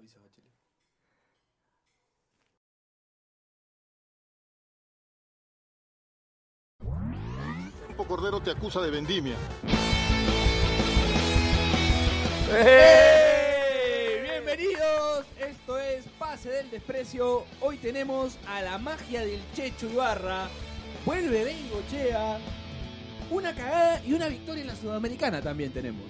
Avisa, Bachelet. Campo Cordero te acusa de vendimia. ¡Hey! Bienvenidos, esto es Pase del Desprecio. Hoy tenemos a la magia del Checho Ibarra. Vuelve Bengochea. Una cagada y una victoria en la Sudamericana también tenemos.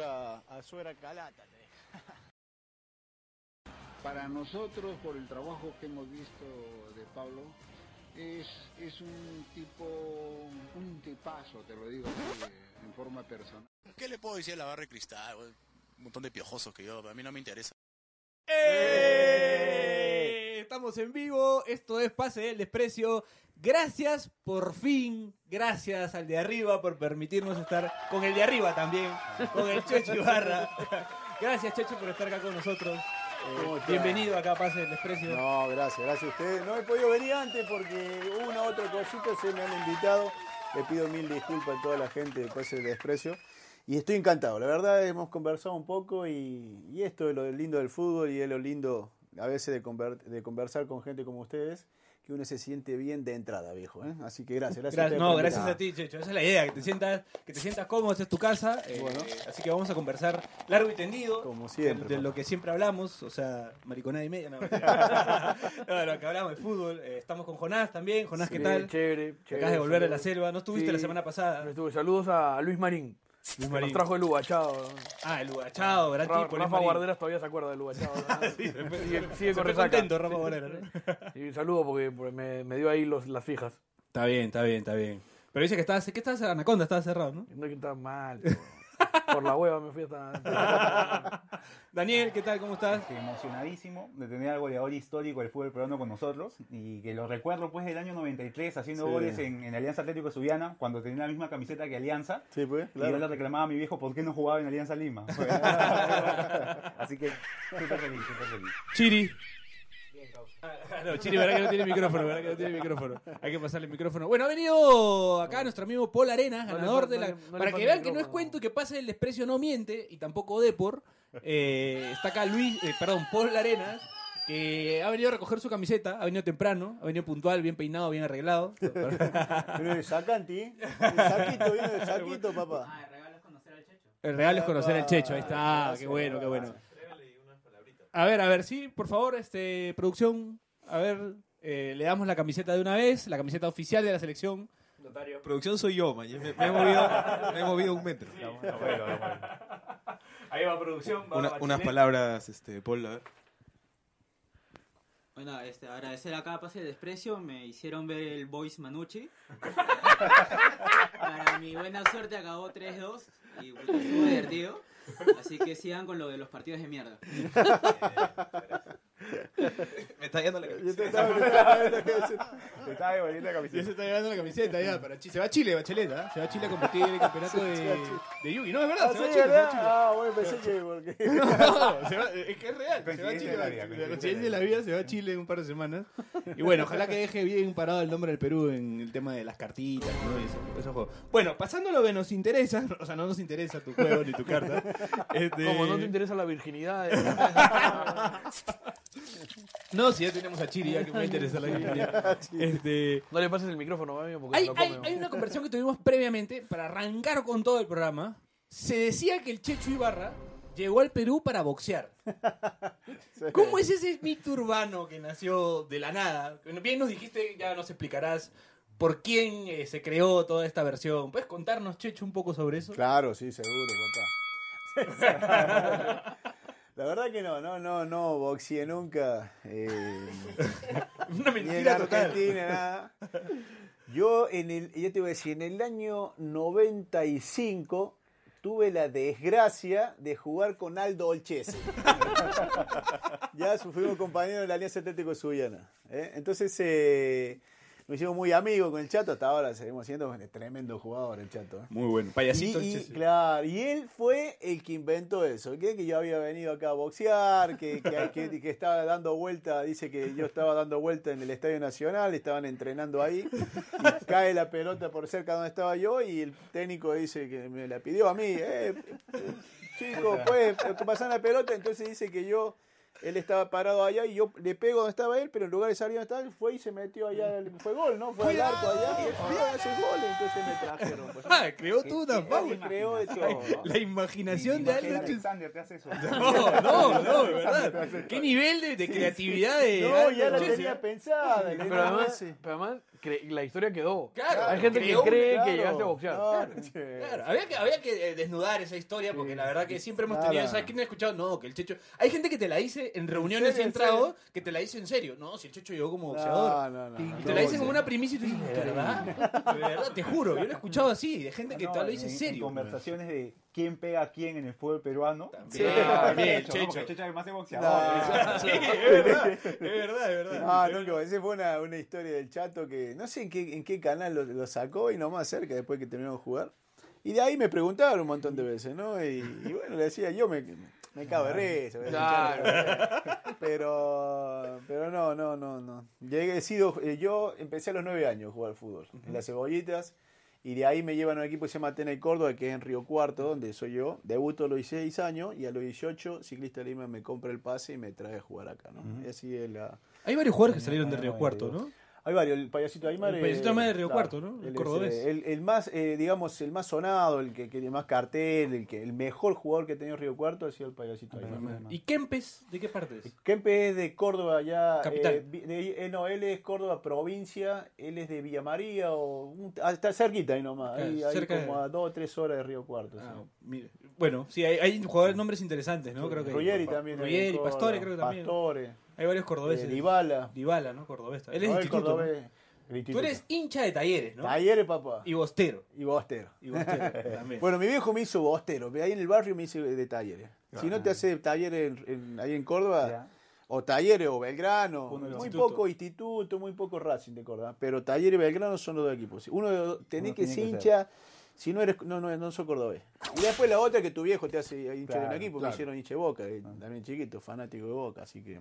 A, a suera calata. Para nosotros, por el trabajo que hemos visto de Pablo, es, es un tipo, un tipazo, te lo digo así, en forma personal. ¿Qué le puedo decir a la barra de cristal? Un montón de piojosos que yo, a mí no me interesa. ¡Eh! Estamos en vivo, esto es Pase del Desprecio. Gracias por fin, gracias al de arriba por permitirnos estar con el de arriba también, con el Checho Ibarra. Gracias Checho por estar acá con nosotros. Eh, bienvenido acá a Pase del Desprecio. No, gracias, gracias a ustedes. No he podido venir antes porque una otra cosita se me han invitado. Le pido mil disculpas a toda la gente de Pase del Desprecio. Y estoy encantado. La verdad, hemos conversado un poco y, y esto es lo lindo del fútbol y es lo lindo a veces de, conver- de conversar con gente como ustedes, que uno se siente bien de entrada, viejo. ¿eh? Así que gracias, gracias. Gra- ustedes no, gracias a ti, Checho. Esa es la idea, que te sientas, que te sientas cómodo, esta es tu casa. eh, Bueno. así que vamos a conversar largo y tendido. Como siempre, De, de lo que siempre hablamos, o sea, mariconada y media. No, no, de lo que hablamos de fútbol. Eh, estamos con Jonás también. Jonás, ¿qué Sí, tal? Chévere, chévere. Acabas de volver de la selva. ¿No estuviste Sí, la semana pasada? me estuve. Saludos a Luis Marín. que Marín. Nos trajo el Ugachado. Ah, el Ugachado, gran Ra- tipo. Rafa. Guarderas todavía se acuerda del Ugachado. Sí, se fue- sigue sigue con resaca. contento, Rafa Guarderas, ¿no? Y un saludo porque, porque me, me dio ahí los, las fijas. Está bien, está bien, está bien. Pero dice que estabas, ¿qué estabas? Anaconda, estaba cerrado, ¿no? No que estaba mal. Por la hueva me fui hasta. Daniel, ¿qué tal? ¿Cómo estás? emocionadísimo de tener al goleador histórico del fútbol peruano con nosotros y que lo recuerdo pues del año 93 haciendo Sí. goles en, en Alianza Atlético Subiana cuando tenía la misma camiseta que Alianza Sí, pues, y yo le reclamaba a mi viejo por qué no jugaba en Alianza Lima. Así que súper feliz, súper feliz. Chiri. Ah, No, Chiri, verdad que no tiene micrófono, verdad que no tiene micrófono. Hay que pasarle el micrófono. Bueno, ha venido acá nuestro amigo Paul Arenas, No ganador de la. le- no le para que vean el que no es cuento que pase el desprecio no miente y tampoco Depor. Eh, está acá Luis, eh, perdón, Paul Arenas, que ha venido a recoger su camiseta, ha venido temprano, ha venido puntual, bien peinado, bien arreglado. Viene de Sacanti. El saquito, viene de saquito, papá. El real es conocer el Checho, ahí está, qué bueno, qué bueno. A ver, a ver, sí, por favor, este, producción, a ver, eh, le damos la camiseta de una vez, la camiseta oficial de la selección. Producción soy yo, man. Me, me he movido, me he movido un metro. Ahí va producción, va Una- unas palabras, este, Paul, a ver. Bueno, este, agradecer acá Pase de Desprecio, me hicieron ver el Voice Manucci. Para mi buena suerte acabó 3-2 y puta, estuvo divertido. Así que sigan con lo de los partidos de mierda. Me está yendo la estaba- Te estaba devolviendo la camiseta. se está llevando la camiseta ya, para Chi- se va a Chile, Bachelet, ¿ah? se va a Chile a competir en el campeonato de, de Yugi, no, es verdad, Ah, se va a Chile, se va a ¿verdad? Chile. Ah, bueno, pensé que porque... No, se va- es que es real. Se va a Chile, la coincidencia de la vida se va a Chile en un par de semanas. Y bueno, ojalá que deje bien parado el nombre del Perú en el tema de las cartitas, ¿no? Y eso- esos juegos. Bueno, pasando a lo que nos interesa, o sea, no nos interesa tu juego ni tu carta. Este... Como no te interesa la virginidad. No, si ya tenemos a Chiri, ya que me va a interesar la virginidad. Este... No le pases el micrófono, amigo, porque Hay, se lo hay- come. hay una conversación que tuvimos previamente para arrancar con todo el programa. Se decía que el Checho Ibarra llegó al Perú para boxear. ¿Cómo es ese mito urbano que nació de la nada? Bien nos dijiste, ya nos explicarás por quién eh, se creó toda esta versión. ¿Puedes contarnos, Checho, un poco sobre eso? Claro, sí, seguro, papá. La verdad que no, no, no, no boxeé nunca. eh, Una ni en mentira total. Argentina, nada. Yo, en el, ya te voy a decir, en el año 95 tuve la desgracia de jugar con Aldo Olchese. ya fuimos compañeros de la Alianza Atlético Suyana. ¿eh? Entonces, eh, nos hicimos muy amigos con el Chato, hasta ahora seguimos siendo un tremendo jugador el Chato. ¿eh? Muy bueno. Payasito. Y, claro, y él fue el que inventó eso, que, que yo había venido acá a boxear, que, que, que- que estaba dando vuelta, dice que yo estaba dando vuelta en el Estadio Nacional, estaban entrenando ahí, y cae la pelota por cerca donde estaba yo, y el técnico dice que me la pidió a mí, eh, chico, pues pasar la pelota, entonces dice que yo, él estaba parado allá y yo le pego donde estaba él, pero en lugar de salir donde estaba él, fue y se metió allá, fue gol, ¿no? Fue al arco allá, y él "Cuidado, hace gol, entonces me trajeron. Pues. Ah, creó toda una creó de todo. La imaginación de Aldo. Alexander te hace eso. No, no, no, de verdad. ¿Qué nivel de, de creatividad de No, ya la tenía eh? pensada. pero además cre- la historia quedó. Claro, Hay gente que cree Claro, que llegaste a boxear. claro, había que, había que eh, desnudar esa historia porque la verdad que siempre hemos Nada. tenido, ¿sabes quién ha escuchado? No, que el Checho... Hay gente que te la dice en reuniones y en en serio? tragos, que te la dice en serio. No, si el Checho llegó como boxeador. No, no, no. Y no, te la dicen no, como una primicia y tú dices, ¿de verdad? De verdad, te juro, yo lo he escuchado así, de gente que No, te lo dice En serio. conversaciones de quién pega a quién en el fútbol peruano. También, también, Checho, Checho. Checho es No. boxeador. Sí, es verdad, es verdad, es verdad. Ah, no, que esa fue una, una historia del chato que no sé en qué, en qué canal lo, lo sacó y nomás cerca después que terminamos de jugar. Y de ahí me preguntaron un montón de veces, ¿no? Y, y bueno, le decía, yo me, me cago de risa. Claro. Pero, pero no, no, no, no. Llegué, he sido, eh, yo empecé a los nueve años a jugar al fútbol, en las cebollitas, y de ahí me llevan a un equipo que se llama Atena y Córdoba, que es en Río Cuarto, donde soy yo. Debuto a los 16 años, y a los 18, Ciclista Lima me compra el pase y me trae a jugar acá, ¿no? Y así es la... Hay varios jugadores que salieron de Río Cuarto. ¿no? Hay varios, el payasito Aymar. El payasito Aymar de Río claro, Cuarto, ¿no? El cordobés. eh, el, el más, eh, digamos, el más sonado, el que tiene más cartel, el que el mejor jugador que ha tenido Río Cuarto ha sido el payasito Aymar. ¿Y Kempes? ¿De qué parte es? Kempe es de Córdoba ya. Capital. eh, de- eh, no, él es Córdoba provincia, él es de Villa María o un- ah, está cerquita ahí nomás, Claro, ahí, ahí cerca como de- a dos o tres horas de Río Cuarto. sí. Ah, mire. Bueno, sí, hay, hay jugadores, nombres interesantes, ¿no? Creo que Ruggeri también. de Ruggeri, Pastore creo que también. Pastore, Hay varios cordobeses. eh, Dybala. Dybala, ¿no? Cordobés. Él es Tú eres hincha de talleres, ¿no? Talleres, papá. Y bostero. Y Bostero. Y bostero también. Bueno, mi viejo me hizo bostero, pero ahí en el barrio me hice de talleres. Si no te hace talleres en- en- ahí en Córdoba, Ya. o talleres o Belgrano, muy Instituto. poco instituto, muy poco Racing de Córdoba, pero talleres y Belgrano son los dos equipos. Uno de los- tenés Uno que ser hincha, si no eres, no, no, no sos cordobés. Y después la otra que tu viejo te hace hincha de un Claro, equipo, claro. me hicieron hincha de Boca, eh, también chiquito, fanático de Boca, así que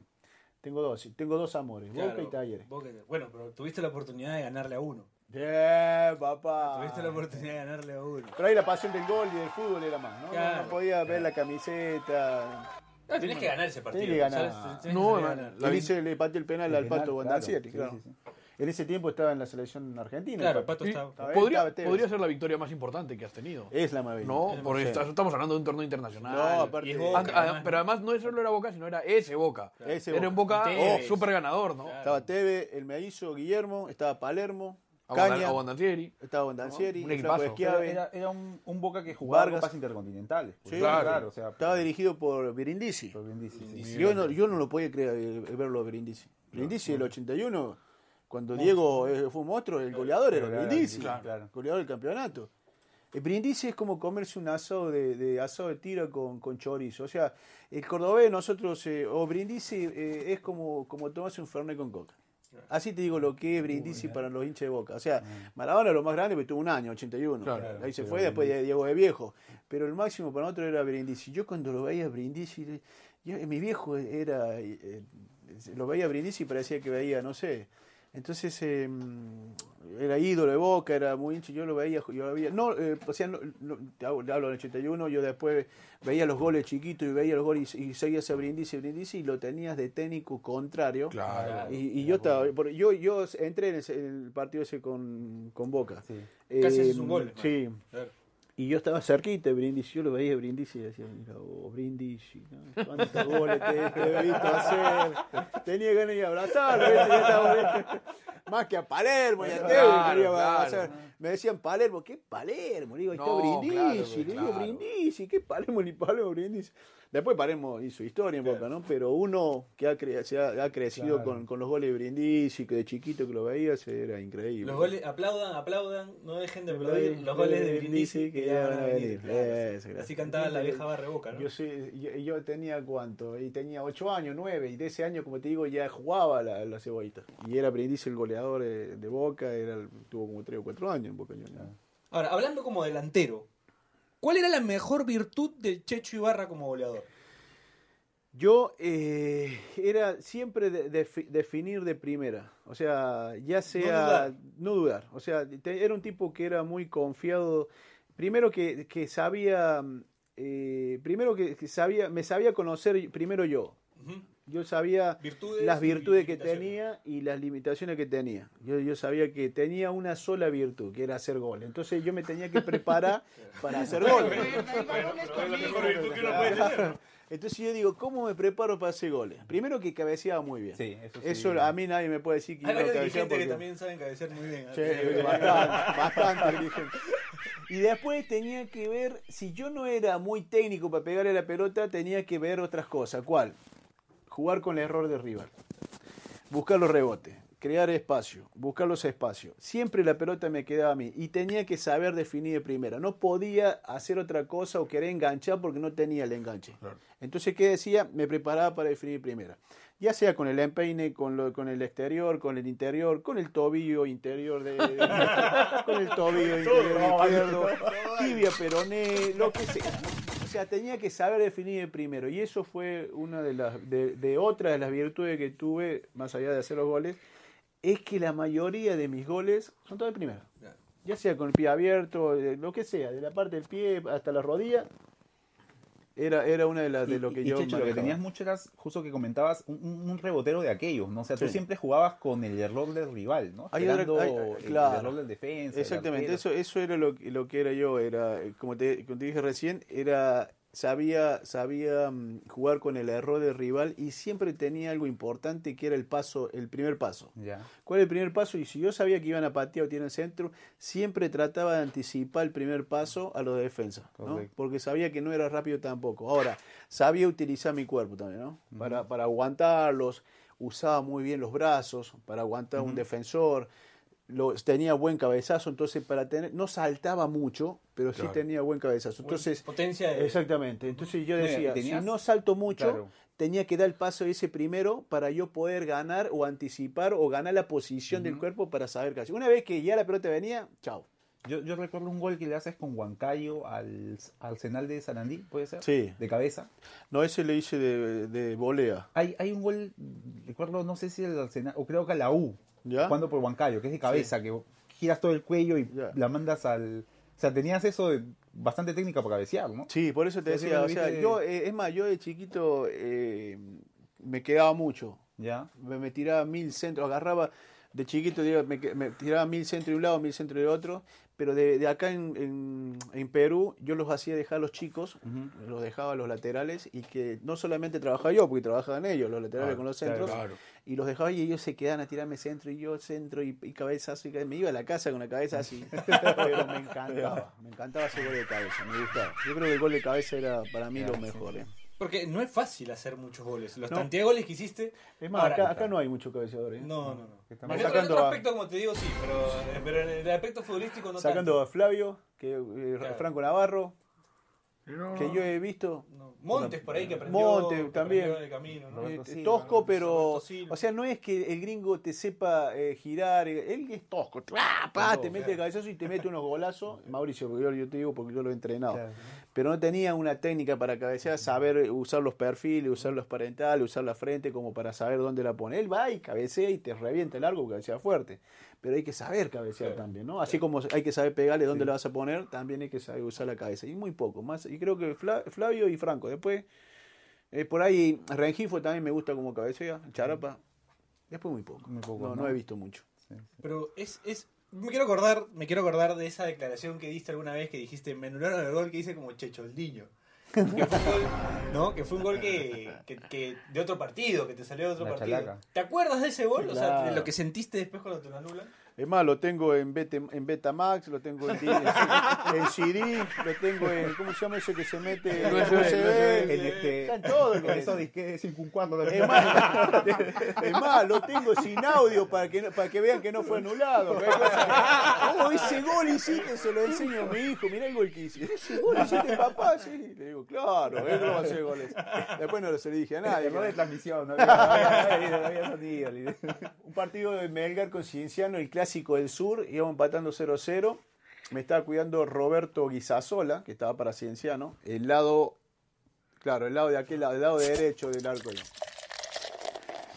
tengo dos, tengo dos amores, Boca Claro, y talleres. Boca y- Bueno, pero tuviste la oportunidad de ganarle a uno. Bien, papá. Tuviste la oportunidad de ganarle a uno. Pero ahí la pasión del gol y del fútbol era más, ¿no? No- Claro. No podía ver la camiseta. No, tenés que ganar ese partido. Tenés que ganar. ¿sabes? Tenés No, que no, ganar. Vi- hizo- le pateó el penal El al penal, Pato claro, Bondancieri, sí, claro. sí, sí. En ese tiempo estaba en la selección argentina. Claro, Pato Sí, estaba. Podría, estaba Tevez. podría ser la victoria más importante que has tenido. Es la más No, bella. porque estamos hablando de un torneo internacional. No, aparte. Y es Boca, además, pero además no solo era Boca, sino era ese Boca. Ese Era un Boca oh, súper ganador, ¿no? Claro. Estaba Teve, el me hizo Guillermo, estaba Palermo, Caña, Abondanzieri. estaba Bondancieri, Un equipazo. Era, era un, un Boca que jugaba Vargas. copas intercontinentales. pues. Sí, claro. o sea, Estaba dirigido por Brindisi. por Brindisi, sí. Yo no, yo no lo podía creer eh, verlo a Brindisi. Brindisi del 81, cuando Diego eh, fue un monstruo, el goleador era Brindisi, claro, claro. goleador del campeonato. El Brindisi es como comerse un asado de, de asado de tira con, con chorizo. O sea, el cordobés nosotros, eh, o Brindisi eh, es como, como tomarse un fernet con coca. Así te digo lo que es Brindisi para los hinchas de Boca. O sea, Maradona lo más grande, pero tuvo un año, 81. Claro. Ahí se fue, después de Diego de Viejo. Pero el máximo para nosotros era Brindisi. Yo cuando lo veía Brindisi, yo- mi viejo era, eh, lo veía Brindisi y parecía que veía, no sé. Entonces eh, era ídolo de Boca, era muy hincha, yo lo veía, yo lo veía, no, eh, o sea, no, no, te hablo, te hablo del 81, yo después veía los goles chiquitos y veía los goles y, y seguías a Brindisi, Brindisi y lo tenías de técnico contrario. Claro. Y, y yo estaba, yo, yo entré en, ese- en el partido ese con, con Boca. Sí. Casi haces un gol, Sí. Claro. Y yo estaba cerquita de Brindisi, yo lo veía Brindisi y decía, mira, oh, Brindisi, ¿no? ¿cuántos goles te, te he visto hacer? Tenía ganas de abrazarlo, más que a Palermo y a Claro. Me decían Palermo, ¿qué Palermo? Le digo, ahí está No, Brindisi, claro, le digo. Brindisi, ¿qué Palermo ni Palermo Brindisi? Después Palermo hizo historia en Boca, ¿no? Pero uno que ha, cre- se ha, ha crecido Claro. con, con los goles de Brindisi, que de chiquito que lo veías, era increíble. Los goles, aplaudan, aplaudan, no dejen de aplaudir los goles de Brindisi que ya van a venir. claro. Así cantaba la vieja barre boca, ¿no? Yo, soy- yo, yo tenía cuánto, y tenía ocho años, nueve, y de ese año, como te digo, ya jugaba la, la cebollita. Y era Brindisi el goleador. de, de Boca, era, tuvo como 3 o 4 años en Boca Juniors. Ahora, hablando como delantero, ¿cuál era la mejor virtud del Checho Ibarra como goleador? Yo eh, era siempre de- defi- definir de primera, o sea, ya sea no dudar, o sea, te- era un tipo que era muy confiado, primero que, que sabía, mm, eh, primero que, que sabía, me sabía conocer primero yo. Yo sabía Virtudes las virtudes que tenía y las limitaciones que tenía. Yo, yo sabía que tenía una sola virtud, que era hacer goles. Entonces yo me tenía que preparar para hacer goles. Entonces yo digo, ¿cómo me preparo para hacer goles? Primero que cabeceaba muy bien. Sí, eso sí. Eso a mí nadie me puede decir que Hay yo no cabeceaba dirigentes que porque- también saben cabecear muy bien. Sí, ¿eh? bastante, bastante. Y después tenía que ver, si yo no era muy técnico para pegarle la pelota, tenía que ver otras cosas. ¿Cuál? Jugar con el error del rival. Buscar los rebotes, crear espacio, buscar los espacios. Siempre la pelota me quedaba a mí y tenía que saber definir de primera. No podía hacer otra cosa o querer enganchar porque no tenía el enganche. Entonces, ¿qué decía? Me preparaba para definir de primera. Ya sea con el empeine, con, lo, con el exterior, con el interior, con el tobillo interior, de, de- con el tobillo interior izquierdo, tibia, peroné, lo que sea. O sea, tenía que saber definir de primero. Y eso fue una de las de, de otras de las virtudes que tuve, más allá de hacer los goles, es que la mayoría de mis goles son todos de primera. Claro. Ya sea con el pie abierto, lo que sea, de la parte del pie hasta la rodilla, era, era una de las de Y- lo que y, yo Checho, lo que tenías mucho era, justo que comentabas, un, rebotero de aquellos, ¿no? O sea, tú Sí. siempre jugabas con el error del rival, ¿no? Hay otra- Esperando hay- hay- el- claro. el error del defensa. Exactamente, eso, eso era lo, que- lo que era yo, era, como te, como te dije recién, era sabía, sabía mm, jugar con el error del rival y siempre tenía algo importante que era el paso, el primer paso. ¿Cuál es el primer paso? Y si yo sabía que iban a patear o el centro, siempre trataba de anticipar el primer paso a los de defensa, ¿no? Porque sabía que no era rápido tampoco. Ahora, sabía utilizar mi cuerpo también, ¿no? Para, para aguantarlos, usaba muy bien los brazos para aguantar un defensor, lo, tenía buen cabezazo, entonces para tener, no saltaba mucho, pero sí tenía buen cabezazo. Entonces, Potencia de... exactamente, entonces yo decía, tenías- si no salto mucho, Claro. tenía que dar el paso ese primero para yo poder ganar o anticipar o ganar la posición del cuerpo para saber hacer. Una vez que ya la pelota venía, chao. Yo, yo recuerdo un gol que le haces con Huancayo al Arsenal de Sarandí, ¿puede ser? Sí. De cabeza. No, ese le hice de, de volea. Hay, hay un gol, recuerdo, no sé si el Arsenal, o creo que a la U, ¿Ya? jugando por Huancayo, que es de cabeza, que giras todo el cuello y la mandas al... O sea, tenías eso de bastante técnica para cabecear, ¿no? Sí, por eso te decía, o sea, viste- yo, eh, es más, yo de chiquito eh, me quedaba mucho. Ya. Me, me tiraba mil centros, agarraba, de chiquito digo, me, me tiraba mil centros de un lado, mil centros de otro, pero de, de acá en, en, en Perú yo los hacía dejar a los chicos, los dejaba a los laterales y que no solamente trabajaba yo, porque trabajaban ellos, los laterales con los centros, y los dejaba y ellos se quedaban a tirarme centro y yo centro y, y cabezazo y me iba a la casa con la cabeza así, pero me encantaba, me encantaba ese gol de cabeza, me gustaba. Yo creo que el gol de cabeza era para mí lo mejor. ¿eh? Porque no es fácil hacer muchos goles. Los No. goles que hiciste... Es más, acá, acá no hay mucho cabeceador. ¿eh? No, no, no. estamos En otro, en sacando otro a- aspecto, como te digo, sí, pero, pero en el aspecto futbolístico no Sacando tanto. a Flavio, que, eh, Claro. Franco Navarro, que yo he visto. No. Montes por ahí que aprendió, Monte que también. aprendió en el camino, ¿no? eh, Silva, tosco, pero. O sea, no es que el gringo te sepa eh, girar. eh, Él es tosco. Pa, te mete claro. el cabezazo y te mete unos golazos. Mauricio, yo, yo te digo porque yo lo he entrenado. Claro. Pero no tenía una técnica para cabecear, saber usar los perfiles, usar los parentales, usar la frente como para saber dónde la pone. Él va y cabecea y te revienta el largo, cabecea fuerte. Pero hay que saber cabecear también, ¿no? Así como hay que saber pegarle dónde la vas a poner, también hay que saber usar la cabeza. Y muy poco, más. Y creo que Fla- Flavio y Franco. Después, eh, por ahí, Rengifo también me gusta como cabecea, Charapa. Después muy poco. Muy poco, no, ¿no? no he visto mucho. Pero es, es. Me quiero acordar, me quiero acordar de esa declaración que diste alguna vez que dijiste, me anularon el gol que hice como Checholdiño. Que fue un gol, ¿no? Que fue un gol que, que, que- de otro partido, que te salió de otro La partido. chalaca. ¿Te acuerdas de ese gol? O sea, de Claro. lo que sentiste después cuando te lo anulan. Es más, lo tengo en, Beta, en Betamax, lo tengo en, en, en CD, lo tengo en, ¿cómo se llama ese que se mete? En USB, el- El, este, están todos con esos disques Es más, es más, lo tengo sin audio para que, para que vean que no fue anulado. Oh, ese gol hiciste, se lo enseño a mi hijo. Mirá el gol que hice. Ese gol hiciste, papá. Sí. Le digo, claro, él no va a hacer goles. Después no se le dije a nadie. Error de transmisión, no había, no sonido. Un partido de Melgar con Cienciano, el clásico del sur, íbamos empatando 0-0. Me estaba cuidando Roberto Guisasola, que estaba para Cienciano, el lado, claro, el lado de aquel lado, el lado derecho del arco.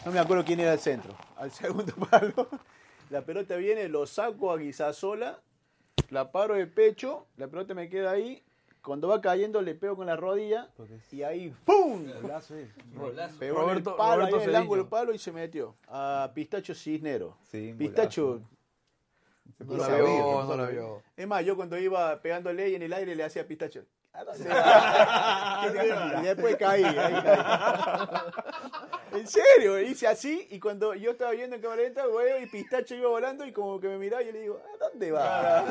No me acuerdo quién era el centro. Al segundo palo, la pelota viene, lo saco a Guisasola, la paro de pecho, la pelota me queda ahí. Cuando va cayendo le pego con la rodilla y ahí ¡pum! Rolazo. Pegó en el Roberto- palo, Roberto ahí en el ángulo del palo y se metió. A Pistacho Cisnero. Sí, Pistacho. golazo. No la vio, no la vio. Es más, yo cuando iba pegándole y en el aire le hacía Pistacho. ¿A y después caí. ahí caí. En serio, hice así y cuando yo estaba viendo en cámara lenta, güey, y Pistacho iba volando y como que me miraba y yo le digo, ¿a dónde va?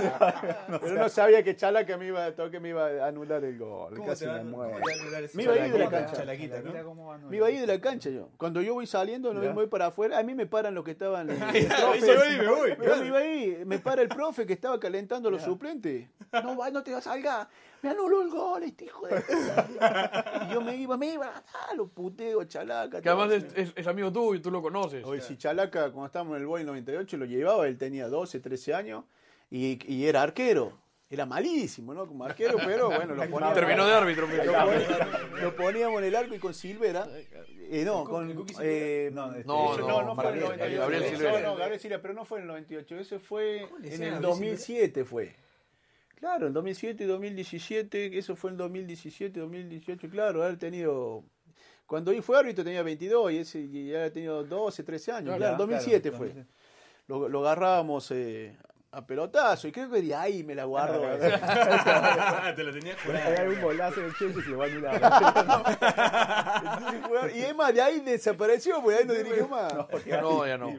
Pero no sabía que Chalaca me iba, que me iba a anular el gol. ¿Cómo Casi te va- me muero. a Me iba a ir de la cancha. Me iba a ir de la cancha yo. Cuando yo voy saliendo, no Ya. voy para afuera, a mí me paran los que estaban. y me voy. Yo me iba ahí, me para el profe que estaba calentando a los suplentes. No, va, no te vas a salgar. Me anuló el gol, este hijo de. y yo me iba, me iba, ah, lo puteo, chalaca. Que además es, es- es amigo tuyo, tú lo conoces. Oye, si Chalaca, cuando estábamos en el Boy 98, lo llevaba, él tenía 12, 13 años y, y era arquero. Era malísimo, ¿no? Como arquero, pero bueno, lo poníamos. Terminó de árbitro. Lo poníamos, lo poníamos en el arco y con Silvera. Eh, no, con. eh, No, este, No, no, no, fue en el Gabriel, 98. Gabriel No, Silvera. No, Gabriel Silvera, pero no fue en el 98. Eso fue ¿Cómo le en el Gabriel 2007 fue. Claro, en 2007 y 2017, eso fue en 2017, 2018, claro, haber tenido... Cuando él fue árbitro tenía 22 y ese y ya había tenido 12, 13 años. Claro, en 2007 claro, fue. 2007. Lo, lo agarrábamos eh, a pelotazo y creo que de ahí me la guardo. Te lo tenía Hay algún golazo en el Chelsea y se va a anular. y más, de ahí desapareció, porque ahí no dirigió más. No, ya no.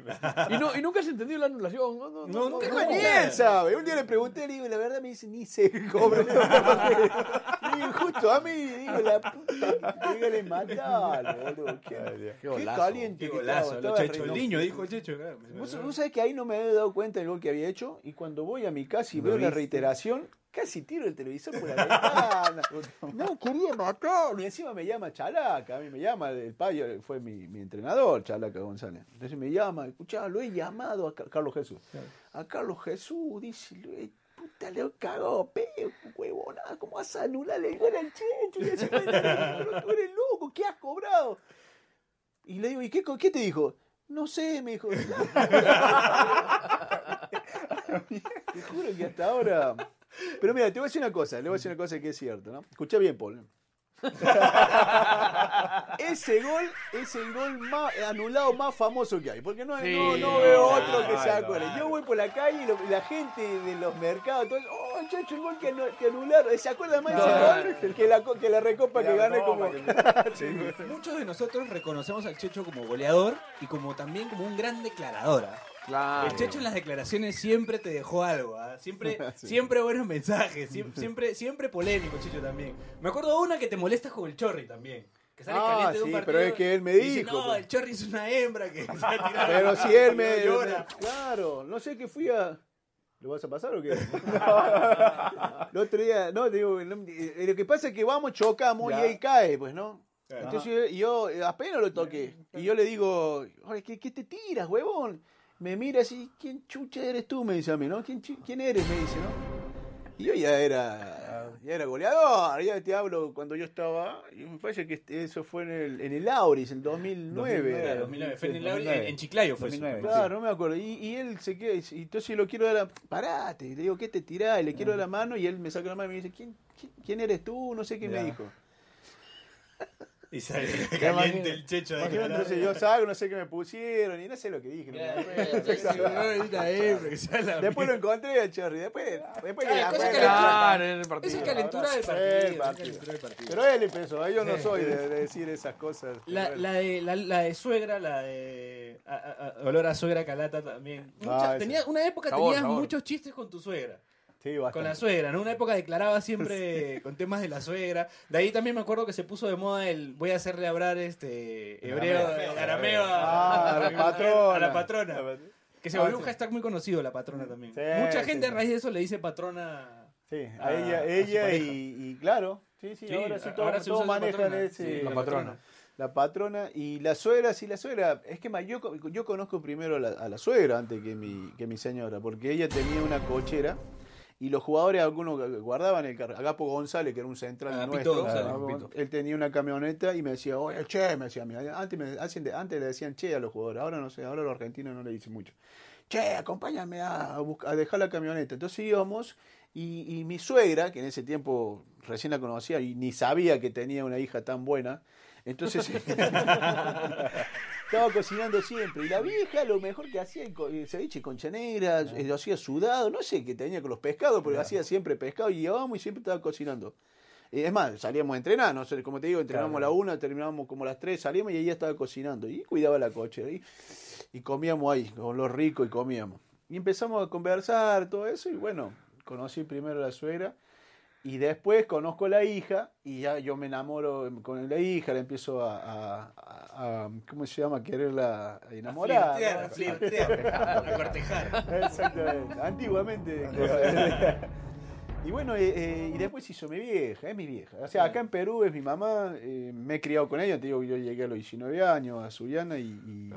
Y, no. y nunca se entendió la anulación. No, no, no, no, ¿Qué no. ni él sabe? Un día le pregunté, le digo, y la verdad me dice, ni se cobra. Digo, justo a mí, digo, la puta, dígale, matalo, boludo. Qué, Qué qué golazo. caliente Qué que golazo, estaba, lo estaba Checho, re- el niño, dijo el Checho. claro. Vos, vos sabés que ahí no me había dado cuenta del gol que había hecho y cuando voy a mi casa y ¿Lo veo la reiteración, casi tiro el televisor por la ventana. No, quería matarlo. Y encima me llama Chalaca, a mí me llama, el payo fue mi, mi entrenador, Chalaca González. Entonces me llama, escuchá, lo he llamado a Ca- Carlos Jesús. A Carlos Jesús, dice, lo he- puta, le he cagado, peo, huevonada, ¿cómo vas a anular el gol al Checho? Y el- tú eres loco, ¿qué has cobrado? Y le digo, ¿y qué, qué te dijo? No sé, me dijo. Te juro que hasta ahora. Pero mira, te voy a decir una cosa, le voy a decir una cosa que es cierto, ¿no? Escucha bien, Paul. Ese gol es el gol más anulado más famoso que hay, porque no, Sí. no, no veo otro que se no, acuerde. Yo voy por la calle y, lo- y la gente de los mercados, todo, oh, chacho, el gol que, que anularon. ¿Se acuerdan más de ese gol? Que la, que la recopa que gané como. Muchos de nosotros reconocemos al Checho como goleador y como también como un gran declarador. ¿ah? Claro. El Checho en las declaraciones siempre te dejó algo, ¿ah? siempre, Sí. siempre buenos mensajes, siempre, siempre, siempre polémico, Checho también. Me acuerdo de una que te molestas con el Chorri también. Que sale Ah, caliente de un sí, partido pero es que él me y dice, dijo, no, pues". el Chorri es una hembra que se va a tirar Pero si él me. me- Claro, no sé qué fui a. ¿Lo vas a pasar o qué? El otro día, no, digo, no, eh, lo que pasa es que vamos, chocamos Ya. y él cae, pues, ¿no? Entonces yo, yo, eh, apenas lo toqué. Y yo le digo, "Oye, ¿qué, qué te tiras, huevón? Me mira así, ¿quién chucha eres tú? Me dice a mí, ¿no? ¿Quién, quién eres? Me dice, ¿no? Y yo ya era, ya era goleador, ya te hablo cuando yo estaba, y me parece que este- eso fue en el, en el Auris, en 2009. era. Claro, 2009, fue en, el- 2009. en- Chiclayo fue eso. 2009. Claro, no me acuerdo. Y, y él se queda, y entonces lo quiero dar la... Parate, le digo, ¿qué te tirás? Y le quiero dar la mano y él me saca la mano y me dice, ¿quién, quién, quién eres tú? No sé qué me dijo. Y sale caliente el Checho de Imagínate, entonces yo salgo, no sé qué me pusieron y no sé lo que dije. Después lo encontré al Cherry, después, después Ah, que- que es calentura del El calentura del partido. Pero él empezó, yo no soy de, de decir esas cosas. La, la, de, la, la de suegra, la de olor a suegra calata también. Ah, tenía, una época tenías muchos chistes con tu suegra. Sí. Con la suegra, ¿no? Una época declaraba siempre con temas de la suegra. De ahí también me acuerdo que se puso de moda el voy a hacerle hablar este hebreo, Arameo. arameo Ah, a la patrona. a la patrona. Que se Ah, volvió un sí. hashtag muy conocido, la patrona también. Mucha gente a raíz de eso le dice patrona. Sí, a a- ella, a ella pareja. y, y claro, sí, sí, Sí, ahora sí a- todos la manejan ese, La patrona. la patrona y la suegra, sí, la suegra, es que más, yo, yo conozco primero a la, a la suegra antes que mi, que mi señora, porque ella tenía una cochera y los jugadores, algunos guardaban el carro. Agapo González, que era un central Ah, nuestro, Agapo él tenía una camioneta y me decía, oye, che, me decía, mira, antes, me- antes, le decían che a los jugadores, ahora no sé, ahora los argentinos no le dicen mucho. Che, acompáñame a, a dejar la camioneta. Entonces íbamos y, y mi suegra, que en ese tiempo recién la conocía y ni sabía que tenía una hija tan buena, entonces estaba cocinando siempre. Y la vieja lo mejor que hacía, el el ceviche con negra, eh, lo hacía sudado, no sé qué tenía con los pescados, pero hacía siempre pescado y llevábamos y siempre estaba cocinando. Y es más, salíamos a entrenar, no sé, como te digo, entrenábamos a la una, terminábamos como a las tres, salíamos y ella estaba cocinando. Y cuidaba la cochera. Y, y comíamos ahí, con lo rico y comíamos. Y empezamos a conversar, todo eso, y bueno, conocí primero a la suegra. Y después conozco a la hija y ya yo me enamoro con la hija, la empiezo a, a- a- a- ¿cómo se llama? Quererla enamorar. flirtear, ¿no? a a cortejar. Exactamente, antiguamente. y bueno, eh, eh, y después hizo mi vieja, es mi vieja. O sea, acá en Perú es mi mamá, eh, me he criado con ella, te digo que yo llegué a los 19 años a Sullana y... y-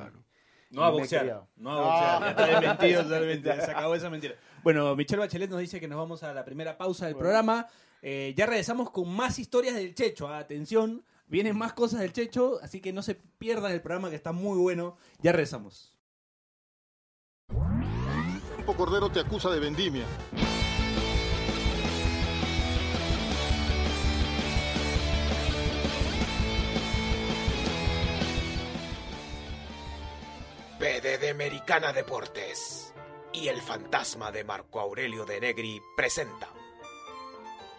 No a boxear. No a boxear. Ya te he mentido totalmente. Se acabó esa mentira. Bueno, Michelle Bachelet nos dice que nos vamos a la primera pausa del programa. Eh, ya regresamos con más historias del Checho. Ah, Atención, vienen más cosas del Checho, así que no se pierdan el programa que está muy bueno. Ya regresamos. Campo Cordero te acusa de vendimia. PDD Americana Deportes y el fantasma de Marco Aurelio de Negri presenta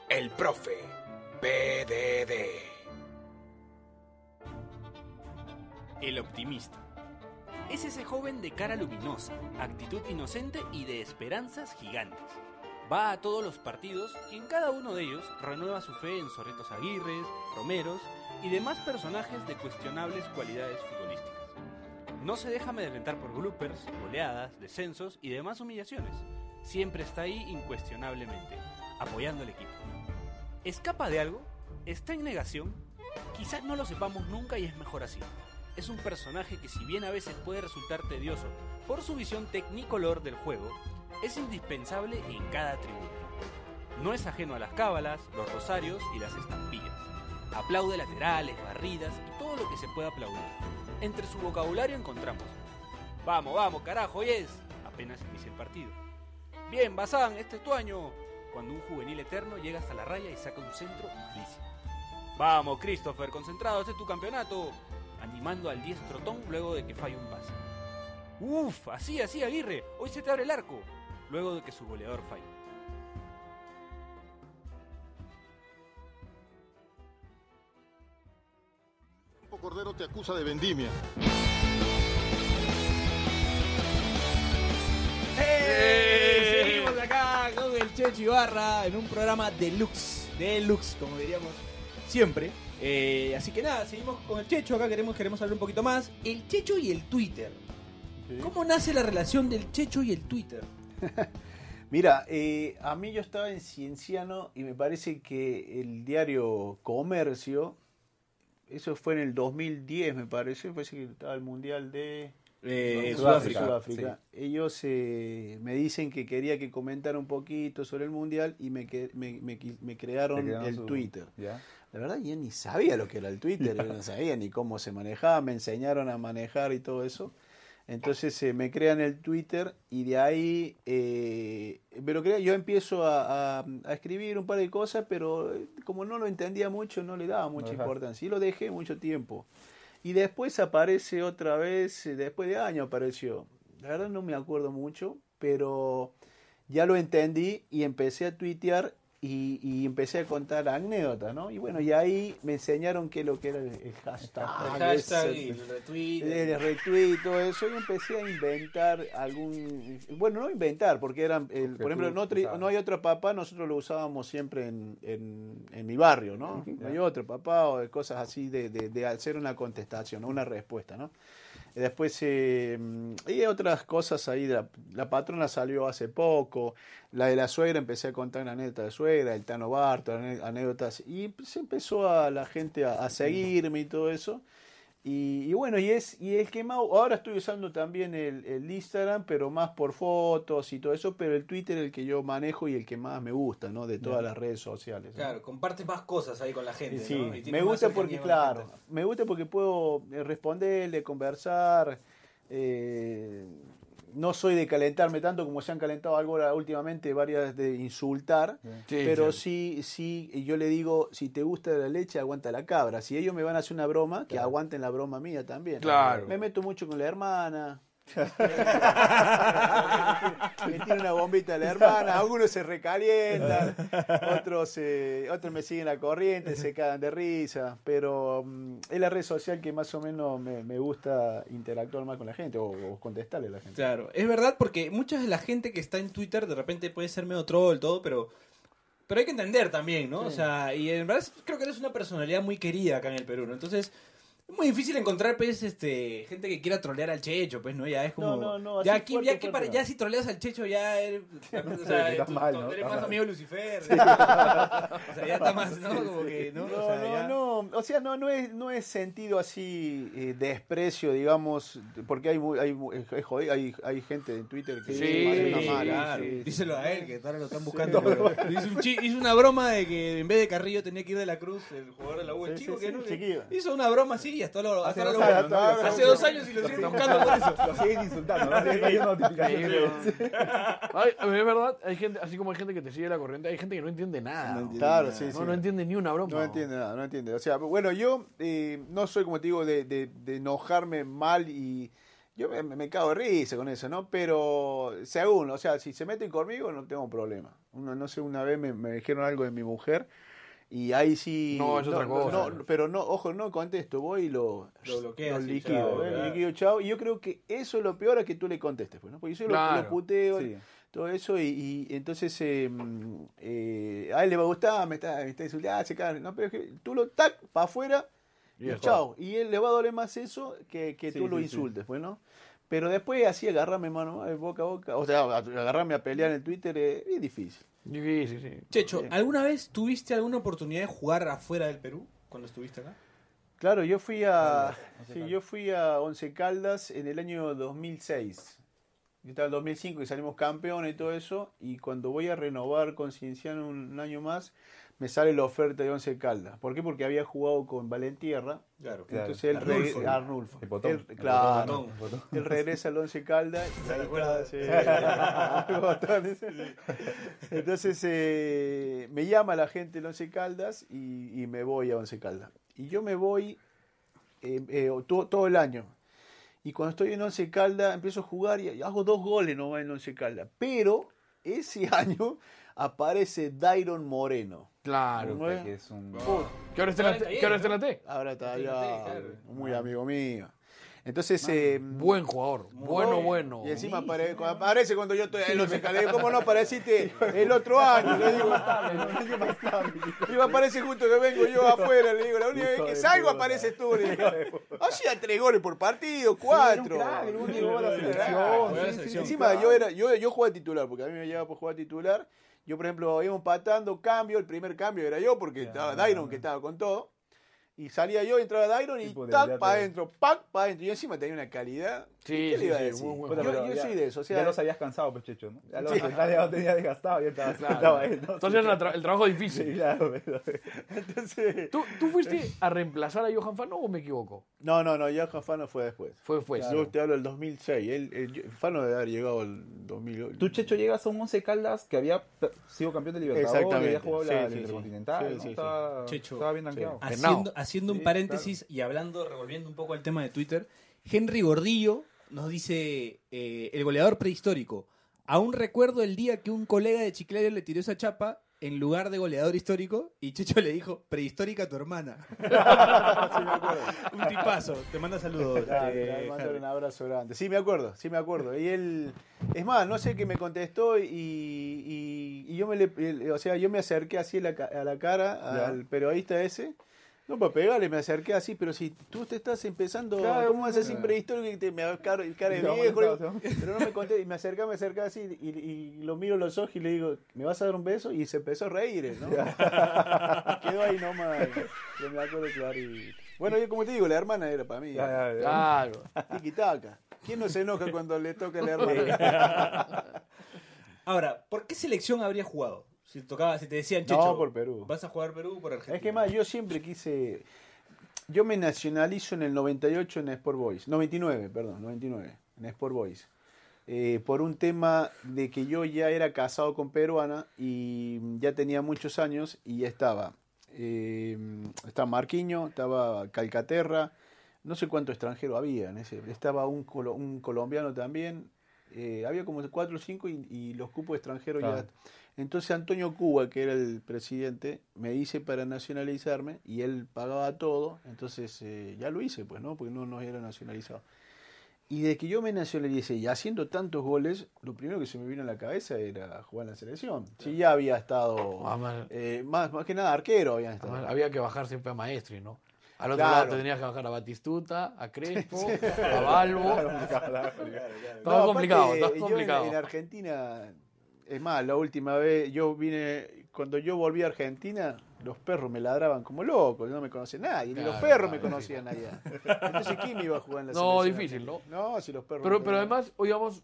El Profe PDD. El optimista. Es ese joven de cara luminosa, actitud inocente y de esperanzas gigantes. Va a todos los partidos y en cada uno de ellos renueva su fe en Zorritos Aguirres, Romeros y demás personajes de cuestionables cualidades futbolísticas. No se deja amedrentar por bloopers, goleadas, descensos y demás humillaciones. Siempre está ahí incuestionablemente, apoyando al equipo. ¿Escapa de algo? ¿Está en negación? Quizás no lo sepamos nunca y es mejor así. Es un personaje que si bien a veces puede resultar tedioso por su visión tecnicolor del juego, es indispensable en cada tribuna. No es ajeno a las cábalas, los rosarios y las estampillas. Aplaude laterales, barridas y todo lo que se pueda aplaudir. Entre su vocabulario encontramos Vamos, vamos, carajo, y es apenas inicia el partido. Bien, Bazán, este es tu año. Cuando un juvenil eterno llega hasta la raya y saca un centro malísimo. Vamos, Christopher, concentrado, este es tu campeonato. Animando al diestro Tom luego de que falle un pase. Uf, así, así, Aguirre, hoy se te abre el arco. Luego de que su goleador falle. Cordero te acusa de vendimia. ¡Eh! Seguimos acá con el Checho Ibarra en un programa deluxe, deluxe, como diríamos siempre. Eh, así que nada, seguimos con el Checho, acá queremos, queremos hablar un poquito más. El Checho y el Twitter. ¿Cómo nace la relación del Checho y el Twitter? Mira, eh, a mí yo estaba en Cienciano y me parece que el diario Comercio, eso fue en el 2010 me parece, parece que estaba el Mundial de Eh, Sudáfrica. Ellos eh, me dicen que quería que comentara un poquito sobre el Mundial y me, me, me me crearon el su- Twitter. ¿Ya? La verdad yo ni sabía lo que era el Twitter, yo no sabía ni cómo se manejaba, me enseñaron a manejar y todo eso. Entonces eh, me crean el Twitter y de ahí, eh, pero yo empiezo a, a- a escribir un par de cosas, pero eh, como no lo entendía mucho, no le daba mucha Ajá. importancia y lo dejé mucho tiempo. Y después aparece otra vez, eh, después de años apareció. La verdad no me acuerdo mucho, pero ya lo entendí y empecé a tuitear y, y empecé a contar anécdotas, ¿no? Y bueno, y ahí me enseñaron qué es lo que era el, el hashtag. El hashtag ese, y el retweet. el retweet y todo eso, y empecé a inventar algún... Bueno, no inventar, porque eran, el- por ejemplo, no, tri- usabas. no hay otro papá, nosotros lo usábamos siempre en, en, en mi barrio, ¿no? No hay otro papá o de cosas así de, de, de hacer una contestación, una respuesta, ¿no? Después, eh, y otras cosas ahí. La, la patrona salió hace poco. La de la suegra, empecé a contar una anécdota de suegra. El Tano Barto, anécdotas. Y se empezó a la gente a, a seguirme y todo eso. Y, y bueno, y es y el que más. Ahora estoy usando también el, el Instagram, pero más por fotos y todo eso. Pero el Twitter es el que yo manejo y el que más me gusta, ¿no? De todas las redes sociales. ¿no? Claro, compartes más cosas ahí con la gente. Sí, ¿no? Y me gusta porque, claro, me gusta porque puedo eh, responderle, conversar. eh, no soy de calentarme tanto como se han calentado algo ahora últimamente, varias de insultar, Sí, pero sí. sí, yo le digo, si te gusta la leche, aguanta la cabra. Si ellos me van a hacer una broma, que aguanten la broma mía también. Claro. Me meto mucho con la hermana. Me tira una bombita a la hermana, algunos se recalientan, otros, eh, otros me siguen la corriente, se cagan de risa, pero mm, es la red social que más o menos me, me gusta interactuar más con la gente o, o contestarle a la gente. Claro, es verdad porque mucha de la gente que está en Twitter de repente puede ser medio troll, todo, pero pero hay que entender también, ¿no? O sea, y en verdad creo que eres una personalidad muy querida acá en el Perú, ¿no? Entonces, es muy difícil encontrar, pues, este, gente que quiera trolear al Checho, pues, ¿no? Ya es como... No, no, no, ya, aquí, fuerte, ya, que fuerte, para, ya si troleas al Checho ya eres... o Sí, sea, estás tú- mal, tú ¿no? eres más mal. amigo de Lucifer. o sea, ya está más, ¿no? Como que, ¿no? No, O sea, no, ya- no, o sea, no, no es, no es sentido así eh, desprecio, digamos, porque hay, hay, jodido, hay, hay gente en Twitter que Sí, dice sí, una mala. claro. sí, sí. Díselo a él, que ahora lo están buscando. pero hizo, un chi- hizo una broma de que en vez de Carrillo tenía que ir de la Cruz, el jugador de la U, el Sí, chico sí, que sí, no. Hizo una broma así hasta ahora Hace hasta dos ahora lo años, Hace dos y lo siguen buscando por eso. Lo siguen insultando, ¿no? Siguen notificaciones. Ay, es verdad, hay gente, así como hay gente que te sigue la corriente, hay gente que no entiende nada. No entiende Claro, nada. sí, No, sí. no entiende ni una broma. No entiende nada, no entiende. O sea, bueno, yo eh, no soy, como te digo, de, de- de enojarme mal y yo me, me cago de risa con eso, ¿no? Pero según, o sea, si se meten conmigo no tengo problema. Uno, no sé, una vez me, me dijeron algo de mi mujer y ahí sí... No, es otra cosa. no, pero no, ojo, no contesto, voy y lo, Lo bloqueas, lo liquido, chao, ¿eh? claro. liquido, chao. Y yo creo que eso es lo peor a que tú le contestes, pues, ¿no? Porque yo lo- puteo, sí. todo eso y, y entonces eh, eh, a él le va a gustar, me está, me está insultando, ah, se caga. no, pero es que tú lo tac para afuera Y y, chao. Y él le va a doler más eso que, que Sí, tú lo sí, insultes, pues, ¿no? Pero después así agarrarme mano eh, boca a boca, o sea, agarrarme a pelear en Twitter eh, es difícil. Sí, sí, sí. Checho, Bien. ¿alguna vez tuviste alguna oportunidad de jugar afuera del Perú cuando estuviste acá? Claro, yo fui a Once sí, Caldas. yo fui a Once Caldas en el año 2006. Yo estaba en 2005 y salimos campeones y todo eso. Y cuando voy a renovar con Cienciano un, un año más, me sale la oferta de Once Caldas. ¿Por qué? Porque había jugado con Valentierra. Claro. Claro. Entonces él Arnulfo. reg- Arnulfo. El botón. Él- El claro. El botón. Él regresa al Once Caldas. Entonces eh, me llama la gente del Once Caldas y, y me voy a Once Caldas. Y yo me voy eh, eh, todo, todo el año. Y cuando estoy en Once Caldas empiezo a jugar y hago dos goles nomás en Once Caldas. Pero ese año aparece Dairon Moreno. Claro. Que es un... ¿Qué hora está en la T? ¿Qué hora está en la T? Ahora está claro. muy amigo mío. Entonces, eh, Buen jugador. Bueno, bueno. y encima apare- aparece cuando yo estoy en Once Caldas. ¿Cómo no apareciste el otro año? Le digo, aparece justo que vengo yo afuera. Le digo, la única vez que salgo apareces tú. Le digo, hacía tres goles por partido, cuatro. Encima yo era, yo, yo jugaba titular, porque a mí me llevaba por jugar titular. Yo, por ejemplo, íbamos patando, cambio, el primer cambio era yo, porque estaba Dairon, que estaba con todo. Y salía yo, entraba Dairon y tac, para de- adentro, pac, para adentro. Y encima tenía una calidad. Sí, ¿Qué sí, le iba a sí, decir? muy buen Puta, yo pero yo ya- soy de eso, o sea, ya los habías cansado, Pechecho, ¿no? Ya los Sí. ya tenías desgastado, ya estaba, estaba ahí, ¿no? Entonces era tra- el trabajo Sí, difícil. claro, pero- entonces... ¿Tú, ¿Tú fuiste a reemplazar a Johan Fano o me equivoco? No, no, no, ya Fano fue después. Fue después. Yo te hablo del 2006. Él, él- Fano debe haber llegado el 2008. Tú, Checho, llegas a un Once Caldas que había sido campeón de Libertadores, Exactamente. había jugado la, Sí, la sí, sí. Intercontinental, Sí, ¿no? sí, sí. Estaba, Checho. estaba bien tanqueado. Haciendo, haciendo un Sí, paréntesis y hablando, revolviendo un poco el tema de Twitter, Henry Gordillo nos dice, eh, el goleador prehistórico, aún recuerdo el día que un colega de Chiclayo le tiró esa chapa en lugar de goleador histórico y Checho le dijo prehistórica a tu hermana. Sí, me acuerdo. Un tipazo. Te manda saludos. Claro, eh, mando un abrazo grande. Sí, me acuerdo, sí me acuerdo. Y él, es más, no sé qué me contestó y, y- y yo me le, o sea, yo me acerqué así a la, ca- a la cara Ya. al periodista ese. No para pegarle, me acerqué así, pero si tú te estás empezando, Claro, ¿cómo vas a ser prehistórico y te me cara, cara de No, viejo? no, Digo, no. Pero no me conté, y me acerqué, me acerqué así y, y lo miro los ojos y le digo, ¿me vas a dar un beso? Y se empezó a reír, ¿eh? ¿no? Quedó ahí nomás, yo me acuerdo clarito. Bueno, yo como te digo, la hermana era para mí. Ya, ya, ya. Claro. Tiki taka. ¿Quién no se enoja cuando le toca la hermana? Ahora, ¿por qué selección habría jugado? Si, tocaba, si te decían, No, Checho, por Perú. ¿vas a jugar Perú o por Argentina? Es que más, yo siempre quise. Yo me nacionalizo en el 98 en Sport Boys. 99, perdón, 99, en Sport Boys. Eh, por un tema de que yo ya era casado con peruana y ya tenía muchos años y ya estaba. eh, estaba Marquiño, estaba Calcaterra, no sé cuánto extranjero había en ese. Estaba un, un colombiano también. Eh, había como cuatro o cinco y, y los cupos extranjeros Claro. ya. Entonces Antonio Cuba, que era el presidente, me dice para nacionalizarme y él pagaba todo. Entonces eh, ya lo hice, pues, ¿no? Porque no, no era nacionalizado. Y de que yo me nacionalicé y haciendo tantos goles, lo primero que se me vino a la cabeza era jugar en la selección. Sí, ya había estado, eh, más, más que nada arquero había estado. Además, Había que bajar siempre a Maestri, ¿no? Al otro Claro. lado te tenías que bajar a Batistuta, a Crespo, a Balbo. Todo No, complicado, aparte, todo yo en- complicado. En, Argentina, es más, la última vez yo vine, cuando yo volví a Argentina, los perros me ladraban como locos, no me conocía nadie, ni los Claro, perros me claro, conocían allá. Entonces, ¿quién iba a jugar en la No, difícil, ¿no? No, si los perros Pero, me pero además, hoy vamos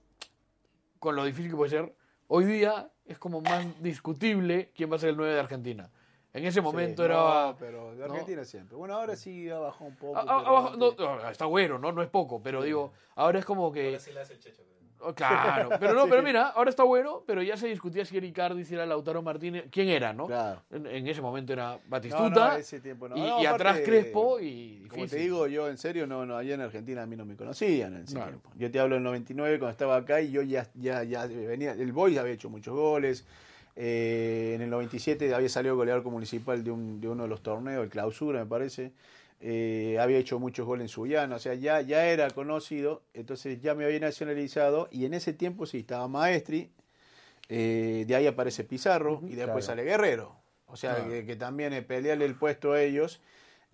con lo difícil que puede ser. Hoy día es como más discutible quién va a ser el 9 de Argentina. En ese momento Sí, era. no, pero de ¿no? Argentina siempre. Bueno, ahora sí ha bajado un poco. Ah, ah, abajo- no, no, está bueno, ¿no? No es poco, pero digo, ahora es como que. Ahora sí la hace el Checho. Oh, Claro, pero no, Sí. pero mira, ahora está bueno, pero ya se discutía si era Icardi, si era Lautaro Martínez, quién era, ¿no? Claro. En, en ese momento era Batistuta no, ese tiempo no. y, No, y aparte, atrás Crespo y Como te digo, yo en serio, no, no, allá en Argentina a mí no me conocían en ese Claro. tiempo. Yo te hablo del 99 cuando estaba acá y yo ya, ya, ya venía, el Boys había hecho muchos goles. Eh, en el 97 había salido goleador como municipal de, un, de uno de los torneos, el clausura me parece. Eh, había hecho muchos goles en Sullana, o sea, ya, ya era conocido, entonces ya me había nacionalizado y en ese tiempo sí, estaba Maestri, eh, de ahí aparece Pizarro y después claro. sale Guerrero. O sea, Claro. que, que también es pelearle el puesto a ellos.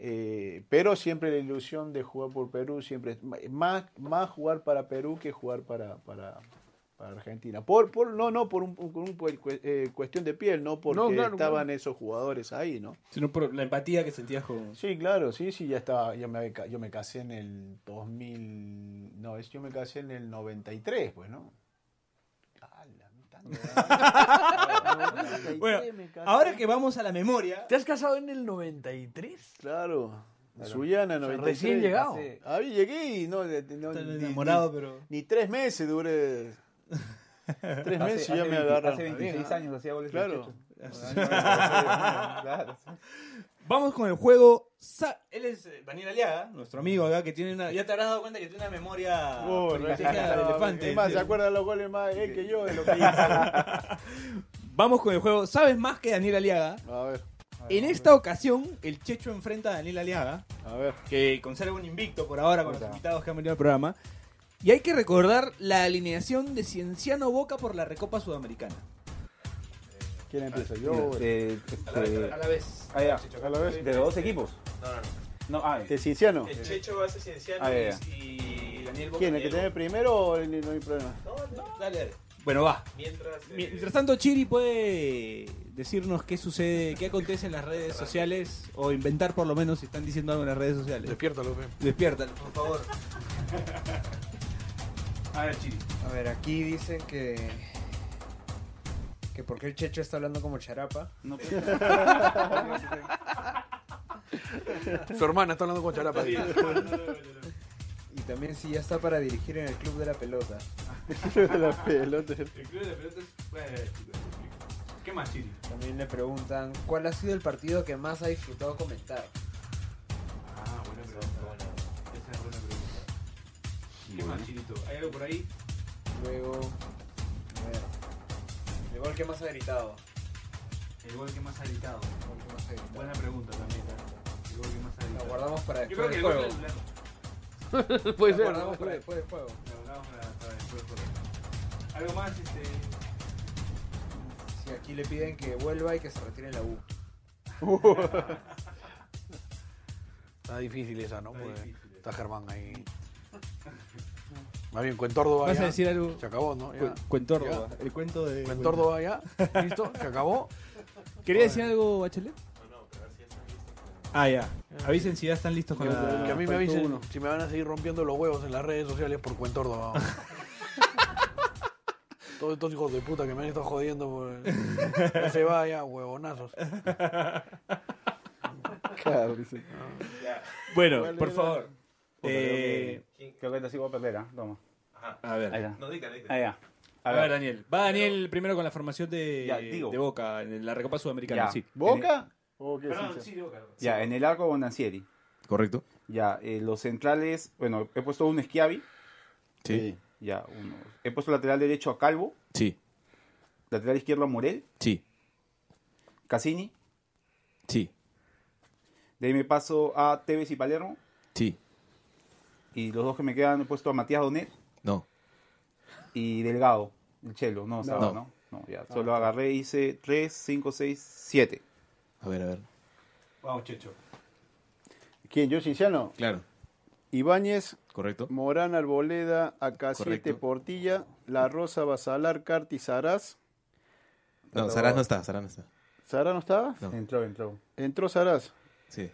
eh, pero siempre la ilusión de jugar por Perú, siempre más, más jugar para Perú que jugar para, para, para Argentina. Por, por, no, no por un, por un eh, cuestión de piel, no porque No, claro, estaban claro. esos jugadores ahí, ¿no? Sino por la empatía que sentías con... Sí, claro, sí, sí, ya estaba, yo me, yo me casé en el 2000, no, es- yo me casé en el 93, pues, ¿no? 93 Bueno, ahora que vamos a la memoria, ¿Te has casado en el 93? Claro, en Sullana, O sea, 93. recién llegado. Hace- Ah, llegué y no, no, ni- enamorado, ni, pero... ni tres meses duré. Tres Hace- meses y ya hace me 20 agarran. Hace 26 años hacía goles. Claro. Claro. Vamos con el juego. Sa- Él es eh, Daniel Aliaga, nuestro amigo acá, que tiene una. Ya te habrás dado cuenta que tiene una memoria. Oh, elefante. Es más, se acuerda de los goles más él que yo de lo que. A Vamos con el juego. ¿Sabes más que Daniel Aliaga? ver, En esta ocasión, el Checho enfrenta a Daniel Aliaga, a ver. que conserva un invicto por ahora con los Puta. invitados que han venido al programa. Y hay que recordar la alineación de Cienciano Boca por la Recopa Sudamericana. ¿Quién empieza? Yo. De, este, la vez. ah, ya. A la vez. de los dos equipos. No, no, no. No, ah, ¿De Cinciano? El Checho hace Cienciano Ah, ya, ya. y Daniel Boca. ¿Quién? ¿El que tiene tiene primero o el- no hay problema? No, no, dale, dale. Bueno, va. Mientras. eh, Mientras tanto, Chiri puede decirnos qué sucede, qué acontece en las redes sociales, o inventar por lo menos si están diciendo algo en las redes sociales. Despiértalo. Despiértalo, por favor. A ver, Chiri. A ver, aquí dicen que. Que por qué el Checho está hablando como charapa. no, Su hermana está hablando con Charapa. Y también si ya está para dirigir en el club de la pelota. la pelota. El club de pelotas. ¿Qué más, Chiri? También le preguntan cuál ha sido el partido que más ha disfrutado comentar. ¿Qué más, Chirito? ¿Hay algo por ahí? Luego. A ver. El gol que más ha gritado. El gol que más ha gritado. Buena pregunta también. ¿eh? El gol que más ha gritado. Lo guardamos para Yo creo después que el del juego. Puede Lo ser, guardamos ¿no? para después del juego. Lo guardamos para- después del juego. Algo más, este. Si aquí le piden que vuelva y que se retire la U. Está difícil esa, ¿no? Porque está Germán ahí. Más bien, Cuentórdoba ¿Vas ya. a decir algo? Se acabó, ¿no? Ya. Cu- Cuentórdoba, Ya. el cuento de. Cuentórdoba ya. ¿Listo? ¿Se acabó? ¿Quería decir algo, Bachelet? Ah, ya. Avisen si ya están listos con Que, la. que a mí me avisen uno. si me van a seguir rompiendo los huevos en las redes sociales por Cuentórdoba. Todos estos hijos de puta que me han estado jodiendo. Por... Ya se vaya, huevonazos. Bueno, ¿Cuál por era? favor. Eh, creo que- esta sí voy a perder, ¿ah? Toma. A ver. Ahí está. No, dígale, dígale. Ahí ya. A ver, Daniel. Va Daniel primero con la formación de, Ya, digo. de Boca en la Recopa Sudamericana. Ya. Sí. ¿Boca? ¿O qué Perdón, es sí, de Boca. Ya, en el arco Bonancieri. Correcto. Ya, eh, los centrales, bueno, he puesto un Schiavi. Sí. Ya, uno. He puesto lateral derecho a Calvo. Sí. Lateral izquierdo a Morel. Sí. Cassini. Sí. De ahí me paso a Tevez y Palermo. Sí. Y los dos que me quedan he puesto a Matías Donet No. y Delgado, el Chelo. No, estaba, No. ¿no? No, ya. Solo agarré, hice 3, 5, 6, 7. A ver, a ver. Vamos, Checho. ¿Quién? ¿Yo, Cinciano? Claro. Ibáñez, Correcto. Morán, Arboleda, AK7, Correcto. Portilla, La Rosa, Basalar, Carti, Saraz. No, Saraz no está, Saraz no está. ¿Saraz no estaba? No. Entró, entró. ¿Entró Saraz? Sí.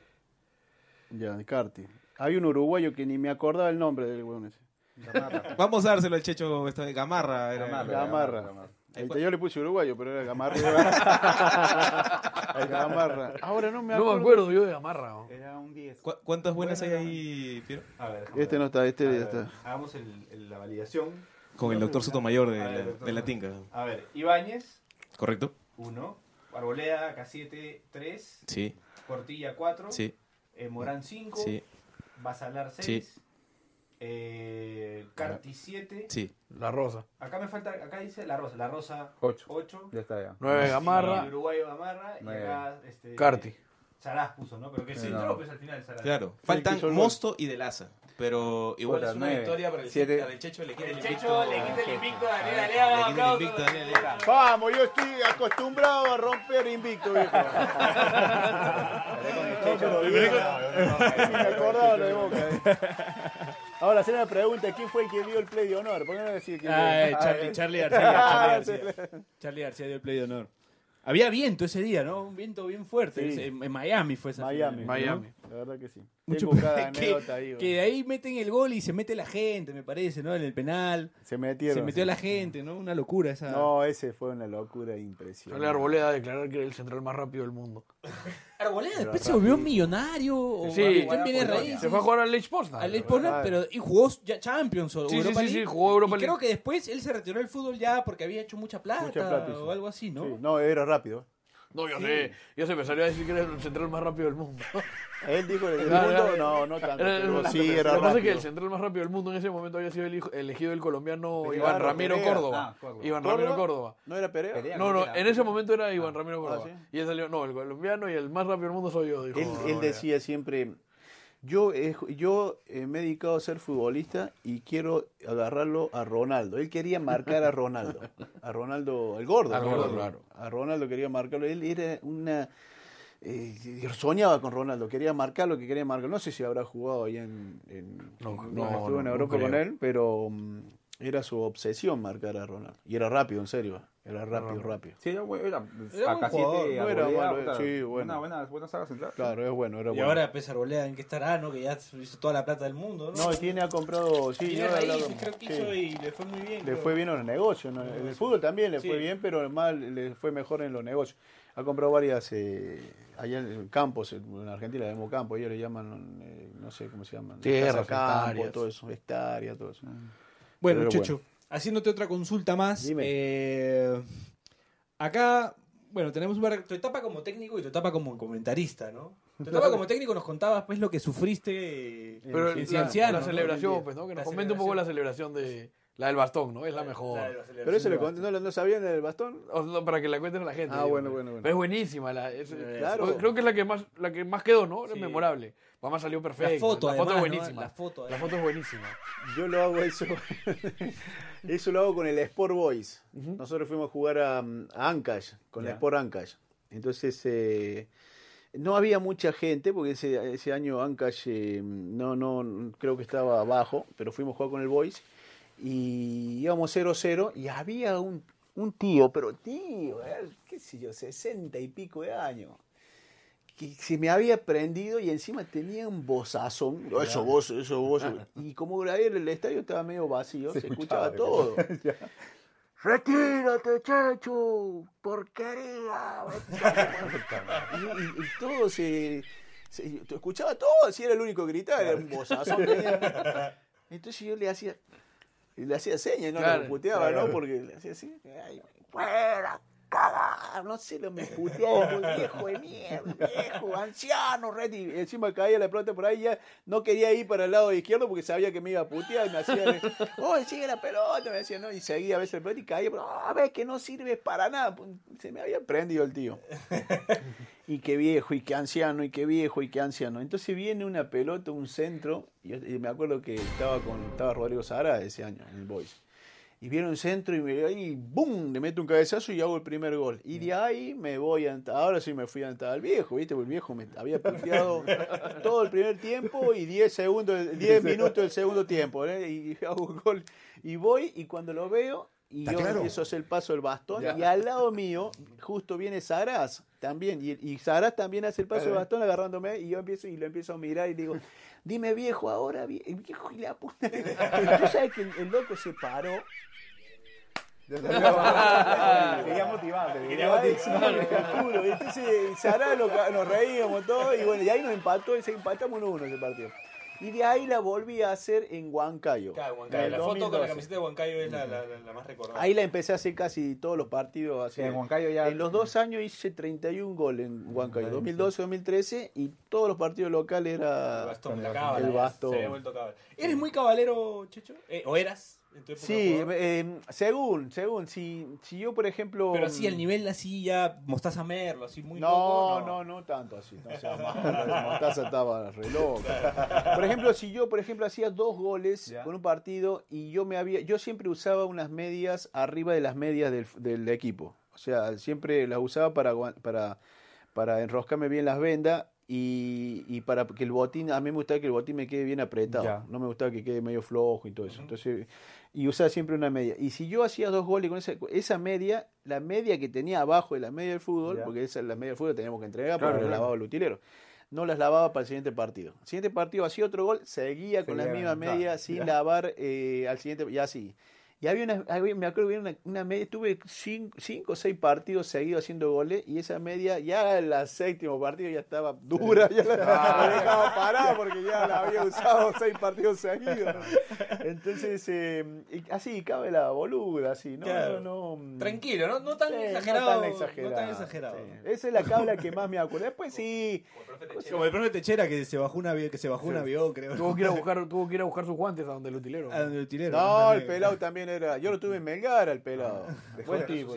Ya, Carti. Hay un uruguayo que ni me acordaba el nombre del weón ese. Vamos a dárselo al Checho esta vez. Gamarra. Era, Gamarra. Ahí está, yo le puse uruguayo, pero era Gamarra. El Gamarra. Ahora no me No acuerdo. me acuerdo yo de Gamarra. ¿no? Era un 10. ¿Cu- ¿Cuántas buenas hay ahí, Piero? A ver, Este ver. no está, este ya está. Hagamos el- el- la validación. Con el doctor Sotomayor de, ver, la, doctor de la. Tinca. A ver, Ibáñez, ¿Correcto? 1. Arboleda, K7, 3. Sí. Portilla, 4. Sí. Eh, Morán, 5. Sí. Basalar, 6. Eh, Carti, 7. Sí. La Rosa. Acá me falta, acá dice La Rosa. La Rosa, 8. 8. Ya está ya. Nueve Gamarra. El uruguayo Gamarra. Y acá, este... Carti. Saraz puso, ¿no? Pero que se entró, pues al final Saraz. Claro. Sí, Faltan Mosto y Delaza. Pero igual Puta, es una nueve. victoria para el, Siete. Checho, al Checho le quita el, El invicto. Checho le quita el invicto a Daniel Le Alea. quita el aplausos. invicto a Daniel Alea. Vamos, yo estoy acostumbrado a romper invicto, viejo. Me acordaba lo de Boca. eh. Ahora, hacer una pregunta. ¿Quién fue el que dio el play de honor? ¿Por qué no decir quién Ah, dio? eh, Charlie, Charlie García. Ah, Charlie García. Charlie García dio el play de honor. Había viento ese día, ¿no? Un viento bien fuerte. Sí. En, en Miami fue esa Miami. final, Miami. ¿no? La verdad que sí. Mucho Tengo cada que, anécdota ahí. que de ahí meten el gol y se mete la gente, me parece, ¿no? En el penal. Se metieron. Se metió sí. la gente, ¿no? Una locura esa. No, ese fue una locura Sale impresionante. Arboleda a declarar que era el central más rápido del mundo. Arboleda después se volvió millonario. O Sí. también viene raíz. Se fue a jugar al Lech Poznan. Al Lech Poznan, pero y jugó ya Champions o Sí, sí, Europa sí, sí, League. jugó Europa Y League. creo que después él se retiró del fútbol ya porque había hecho mucha plata, Mucha plata, sí. o algo así, ¿no? Sí, no, era rápido. No, yo sé. Yo sé, me salió a decir que era el central más rápido del mundo. Él dijo el mundo, era- no, no tanto. Era- pero era- sí, Lo era que pasa es que rápido. el central más rápido del mundo en ese momento había sido el hijo- elegido el colombiano Iván Ramiro. Córdoba. Ah, Córdoba. Iván ¿Córdoba? Ramiro Córdoba. ¿No era Perea? Perea. No, no, era- en ese momento era Iván Ramiro Córdoba. ¿sí? Y él salió, no, el colombiano y el más rápido del mundo soy yo, dijo. Él, decía siempre, yo, yo eh, me he dedicado a ser futbolista y quiero agarrarlo a Ronaldo. Él quería marcar a Ronaldo, a Ronaldo, el gordo. Gordo, claro. A Ronaldo quería marcarlo. Él era una... eh, soñaba con Ronaldo, quería marcar lo que quería marcar. No sé si habrá jugado ahí en, en, No, en- no, en Europa con él, pero mm, era su obsesión marcar a Ronaldo. Y era rápido, en serio. Era rápido, rápido. Sí, era, bueno, era, Era acá buen jugador, siete, no era malo, sí, bueno. Buena, buena, buena saga central. Claro, es bueno, era Y bueno. ahora pues Arboleda en qué estará, ¿no? Que ya hizo toda la plata del mundo, ¿no? No, y tiene ha comprado, sí, Tiene yo he raíces, hablado- creo que sí. hizo y le fue muy bien. Le creo. fue bien en los negocios, ¿no? en el fútbol también le Sí. fue bien, pero más le fue mejor en los negocios. Ha comprado varias, eh, allá en campos, en Argentina le llamamos campo, ellos le llaman, eh, no sé cómo se llaman, campo, hectáreas. todo eso, hectárea, todo eso. Bueno, Pero Checho, haciéndote otra consulta más. Dime. eh, acá, bueno, tenemos una- tu etapa como técnico y tu etapa como comentarista, ¿no? Tu etapa como técnico nos contabas pues lo que sufriste eh, Pero en la, Cienciano, la celebración, pues, ¿no? Que nos comente un poco la celebración. de La del bastón, ¿no? Es la mejor. Pero eso le conté, ¿no, lo- no sabían del bastón? O no, para que la cuenten a la gente. Ah, digo, bueno, pues. bueno, bueno. Pero es buenísima. La, es- Claro. Creo que es la que más, la que más quedó, ¿no? Es Sí. memorable. Mamá salió perfecta. La foto, la foto además, es ¿no? buenísima. La foto, La además. foto es buenísima. Yo lo hago eso. eso lo hago con el Sport Boys. Nosotros fuimos a jugar a, a Ancash, con el. Sport Ancash. Entonces, eh, no había mucha gente, porque ese, ese año Ancash eh, no, no, creo que estaba abajo, pero fuimos a jugar con el Boys. Y íbamos 0-0 y había un, un tío, pero tío, eh, qué sé yo, 60 y pico de años que se me había prendido y encima tenía un bozazón. Eso vos, eso vos. Y como ahí el estadio estaba medio vacío, se, escuchaba, todo. ¡Retírate, Checho! ¡Porquería! y, y- y todo se, escuchaba todo, así era el único que gritaba, era un bozazón. Entonces yo le hacía, le hacía señas, no Claro, lo puteaba, claro. ¿no? Porque le hacía así, ay, fuera, cagar, no sé, lo me puteaba, viejo de mierda, viejo, anciano, red, y encima caía la pelota por ahí, ya no quería ir para el lado izquierdo porque sabía que me iba a putear y me hacía, oh, sigue la pelota, me decía, ¿no? Y seguía a veces la pelota y caía, pero, a ver, que no sirve para nada, pues, se me había prendido el tío. Y qué viejo, y qué anciano, y qué viejo, y qué anciano. Entonces viene una pelota, un centro, y, yo- y me acuerdo que estaba con estaba Rodrigo Sara ese año en el Boys. Y viene un centro y me ahí, ¡bum! Le meto un cabezazo y hago el primer gol. Y de ahí me voy a ahora sí me fui a entrar al viejo, ¿viste? Porque el viejo me había puteado todo el primer tiempo y 10 segundos, 10 minutos del segundo tiempo, ¿eh? Y hago un gol. Y voy y cuando lo veo, y ¿Está yo claro? empiezo a hacer el paso del bastón, Ya. y al lado mío, justo viene Saraz también, y, y Saraz también hace el paso del bastón agarrándome, y yo empiezo y lo empiezo a mirar y digo, dime viejo ahora, vie- viejo y la puta. Tú sabes que el, el loco se paró. Quería motivarte. Quería motivarte. Entonces, Sará nos reíamos todos y bueno, y ahí nos empató, y se empatamos 1-1 ese partido. Y de ahí la volví a hacer en Huancayo. Claro, Huancayo. La foto con la 2012. camiseta de Huancayo es la, la- la- la más recordada. Ahí la empecé a hacer casi todos los partidos. así. en Huancayo ya- En los dos años hice 31 goles en Huancayo, 2012, 2013, y todos los partidos locales era El bastón, la el bastón. Se había vuelto cábala. ¿Eres muy cabalero, Checho? Eh, ¿O eras? En tu época de Sí, eh, según, según, si, si yo por ejemplo... Pero así, el nivel así ya, Mostaza Merlo, así muy No, loco, no, no tanto así. No sea malo, Mostaza estaba re loca. Por ejemplo, si yo, por ejemplo, hacía dos goles con un partido y yo me había, yo siempre usaba unas medias arriba de las medias del, del equipo. O sea, siempre las usaba para, para, para enroscarme bien las vendas y, y para que el botín, a mí me gustaba que el botín me quede bien apretado. Ya. No me gustaba que quede medio flojo y todo eso. Entonces, y usaba siempre una media. Y si yo hacía dos goles con esa, esa media, la media que tenía abajo de la media del fútbol, Ya. porque esa la media del fútbol teníamos que entregar Claro, porque la claro. lavaba el utilero. No las lavaba para el siguiente partido. El siguiente partido hacía otro gol, seguía con la misma media sin ya. lavar eh, al siguiente, y así. Y había una, había- me acuerdo que había una, una media, tuve cinco, cinco o seis partidos seguidos haciendo goles y esa media ya en el séptimo partido ya estaba dura, ya la, la dejaba parada porque ya la había usado seis partidos seguidos. Entonces, eh, y así cabe la boluda, así, ¿no? Claro. no, no Tranquilo, no, no tan Sí, exagerado. No tan exagerado. no tan exagerado. sí. Esa es la cabla que más me acuerdo. Después sí. Como el profe Techera que se bajó un avión, que se bajó un avión, creo. Tuvo que ir a buscar, tuvo que ir a buscar sus guantes a donde el utilero. A donde el utilero. No, el pelado también era. Yo lo tuve en Melgar, el pelado. Dejó Buen de- tipo.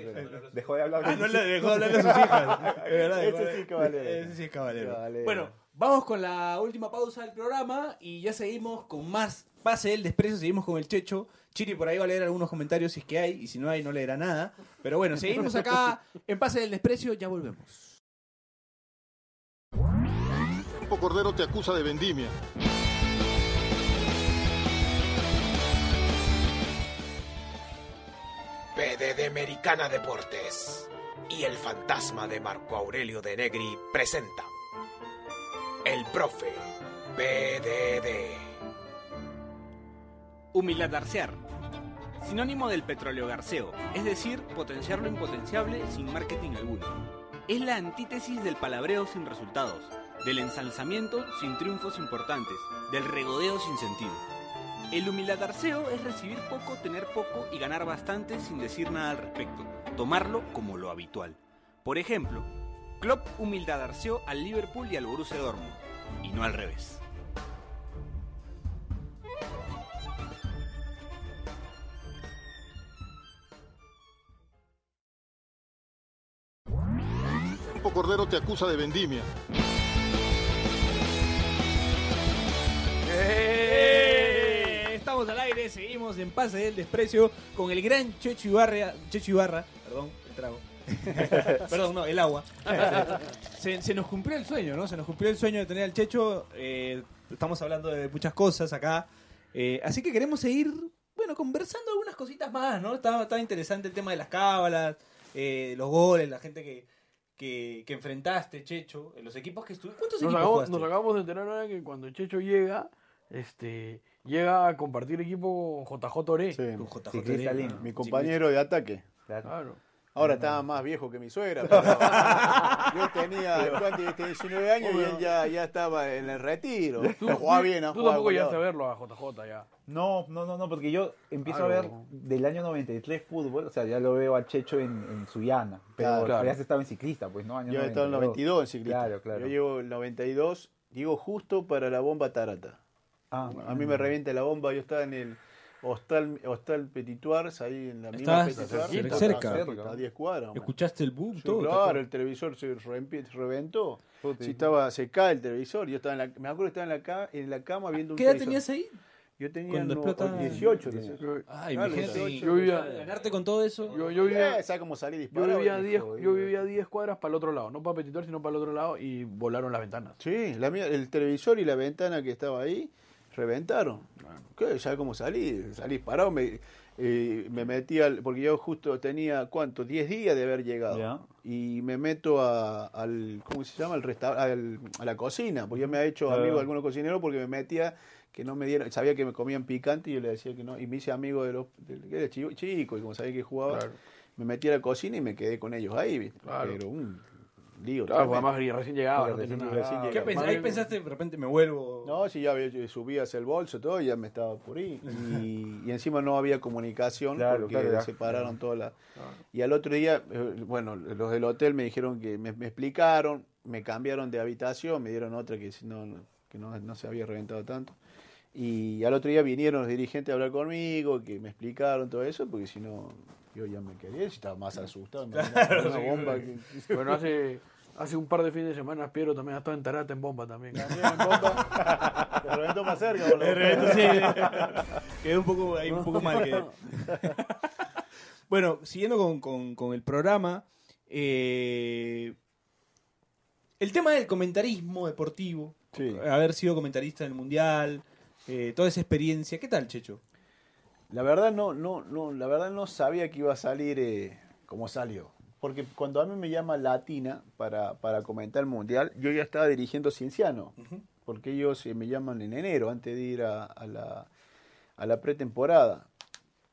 Dejó de hablar Ah, no le dejó de hablar a sus hijas. Es verdad, Ese sí, caballero. Ese sí es caballero. Caballero. Bueno, vamos con la última pausa del programa y ya seguimos con más Pase del Desprecio, seguimos con el Checho. Chiri por ahí va a leer algunos comentarios si es que hay, y si no hay no leerá nada. Pero bueno, seguimos acá en Pase del Desprecio, ya volvemos. Cordero te acusa de vendimia. PDD Americana Deportes y el fantasma de Marco Aurelio de Negri presenta El Profe PDD. Humiladarsear. Sinónimo del petróleo garceo, es decir, potenciar lo impotenciable sin marketing alguno. Es la antítesis del palabreo sin resultados, del ensalzamiento sin triunfos importantes, del regodeo sin sentido. El humiladarceo es recibir poco, tener poco y ganar bastante sin decir nada al respecto, tomarlo como lo habitual. Por ejemplo, Klopp humildadarceó al Liverpool y al Borussia Dortmund, y no al revés. Cordero te acusa de vendimia. Estamos al aire, seguimos en Pase del Desprecio con el gran Checho Ibarra, Checho Ibarra, perdón, el trago. perdón, no, el agua. Se, se nos cumplió el sueño, ¿no? Se nos cumplió el sueño de tener al Checho. eh, estamos hablando de muchas cosas acá. Eh, así que queremos seguir, bueno, conversando algunas cositas más, ¿no? Estaba, estaba interesante el tema de las cábalas, eh, los goles, la gente que, que, que enfrentaste, Checho, en los equipos que estuviste. ¿Cuántos Nos equipos acabamos, jugaste? nos acabamos de enterar ahora que cuando Checho llega, este, llega a compartir equipo con JJ Oré. Sí, JJ Oré. ¿no? Mi compañero de ataque. Claro. Ahora estaba más viejo que mi suegra. pero yo tenía ¿cuánto? Este, 19 años y él ya, ya estaba en el retiro. Tú, jugaba bien, tú jugaba tampoco llegaste a verlo a JJ ya. No, no, no, no, porque yo empiezo Claro. a ver del año 93 fútbol, o sea, ya lo veo a Checho en, en Suyana, pero Claro, claro. habías estado en ciclista, pues, ¿no? Año Yo estaba en el 92 en ciclista. Claro, claro. Yo llevo el 92, digo justo para la bomba Tarata. Ah, a mí me revienta la bomba, yo estaba en el Hostal, Hostal Petituars, ahí en la misma Petituars. cerca. A 10 cuadras. ¿Escuchaste el boom? Sí, todo, ¿te claro, el televisor se reventó. Si estaba, se cae el televisor. Yo estaba en la, me acuerdo que estaba en la, ca- en la cama viendo un ¿Qué edad tenías ahí? Yo tenía no, explota- 18. tenía. Ah, Claro, imagínate. 18, yo vivía- ganarte con todo eso. Yo, yo vivía, Eh, ¿sabes cómo salí yo disparado? vivía, a 10, Hijo, yo vivía a 10 cuadras para el otro lado, no para Petitor, sino para el otro lado y volaron las ventanas. Sí, la mía- el televisor y la ventana que estaba ahí reventaron. ¿Qué? ¿Sabes cómo salí? Salí disparado, me, eh, me metí al... Porque yo justo tenía, ¿cuánto? 10 días de haber llegado. Ya. Y me meto a- al... ¿Cómo se llama? Al resta- al- a la cocina. Porque yo me he hecho amigo de algunos cocineros porque me metía que no me dieron... Sabía que me comían picante y yo le decía que no. Y me hice amigo de los... De, que era chico, y como sabía que jugaba, Claro. me metí a la cocina y me quedé con ellos ahí, ¿viste? Claro. Pero un lío. Claro, además y recién llegaba, no Recién- nada. recién ¿Qué llegaba. pensás? Ahí pensaste, de repente me vuelvo. No, sí, ya había, yo subí hacia el bolso todo y ya me estaba por ahí. Y, y encima no había comunicación Claro, porque claro, separaron todas las... Y al otro día, eh, bueno, los del hotel me dijeron que me, me explicaron, me cambiaron de habitación, me dieron otra que, si no, no- que no, no se había reventado tanto. Y al otro día vinieron los dirigentes a hablar conmigo, que me explicaron todo eso, porque si no, yo ya me quería, si estaba más asustado. me Claro, una sí, bomba que- Bueno, hace, hace un par de fines de semana Piero también ha estado en Tarata en bomba también. También en bomba. Te reventó más cerca, boludo. De repente, sí. Quedé un poco, ahí un poco mal. quedé. bueno, siguiendo con, con- con el programa, eh, el tema del comentarismo deportivo, Sí. haber sido comentarista del Mundial, eh, toda esa experiencia, ¿qué tal, Checho? La verdad no, no, no, la verdad no sabía que iba a salir eh, como salió. Porque cuando a mí me llama Latina para, para comentar el mundial, yo ya estaba dirigiendo Cienciano. Porque ellos eh, me llaman en enero, antes de ir a, a la, a la pretemporada.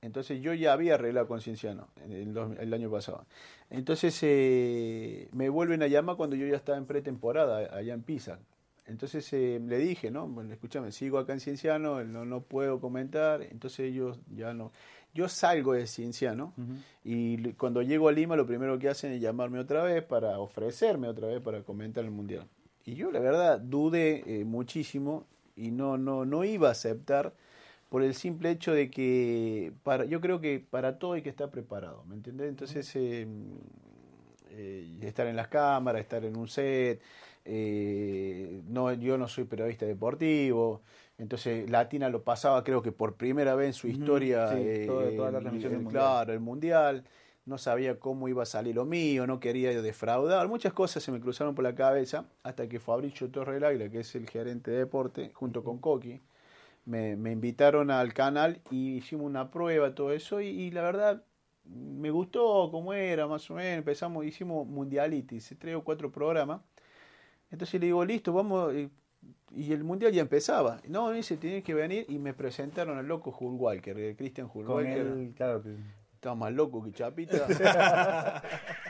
Entonces yo ya había arreglado con Cienciano en el, el año pasado. Entonces eh, me vuelven a llamar cuando yo ya estaba en pretemporada allá en Pisa. Entonces eh, le dije, ¿no? Bueno, escúchame, sigo acá en Cienciano, no, no puedo comentar. Entonces ellos ya no. Yo salgo de Cienciano y cuando llego a Lima lo primero que hacen es llamarme otra vez para ofrecerme otra vez para comentar el Mundial. Y yo la verdad dudé eh, muchísimo y no, no, no iba a aceptar por el simple hecho de que para, yo creo que para todo hay que estar preparado, ¿me entiendes? Entonces, eh, eh, estar en las cámaras, estar en un set, eh, no, yo no soy periodista deportivo, entonces Latina lo pasaba creo que por primera vez en su historia, sí, eh, toda- toda la el- del Mundial. claro, el Mundial, no sabía cómo iba a salir lo mío, no quería defraudar, muchas cosas se me cruzaron por la cabeza hasta que Fabricio Torre Águila, que es el gerente de deporte, junto con Coqui, me, me invitaron al canal y hicimos una prueba, todo eso, y, y la verdad me gustó cómo era, más o menos, empezamos, hicimos mundialitis, tres o cuatro programas, entonces le digo, listo, vamos, y el mundial ya empezaba, no, dice, tienes que venir, y me presentaron al loco Hull Walker, Christian Con Walker, él, claro, estaba más loco que Chapita.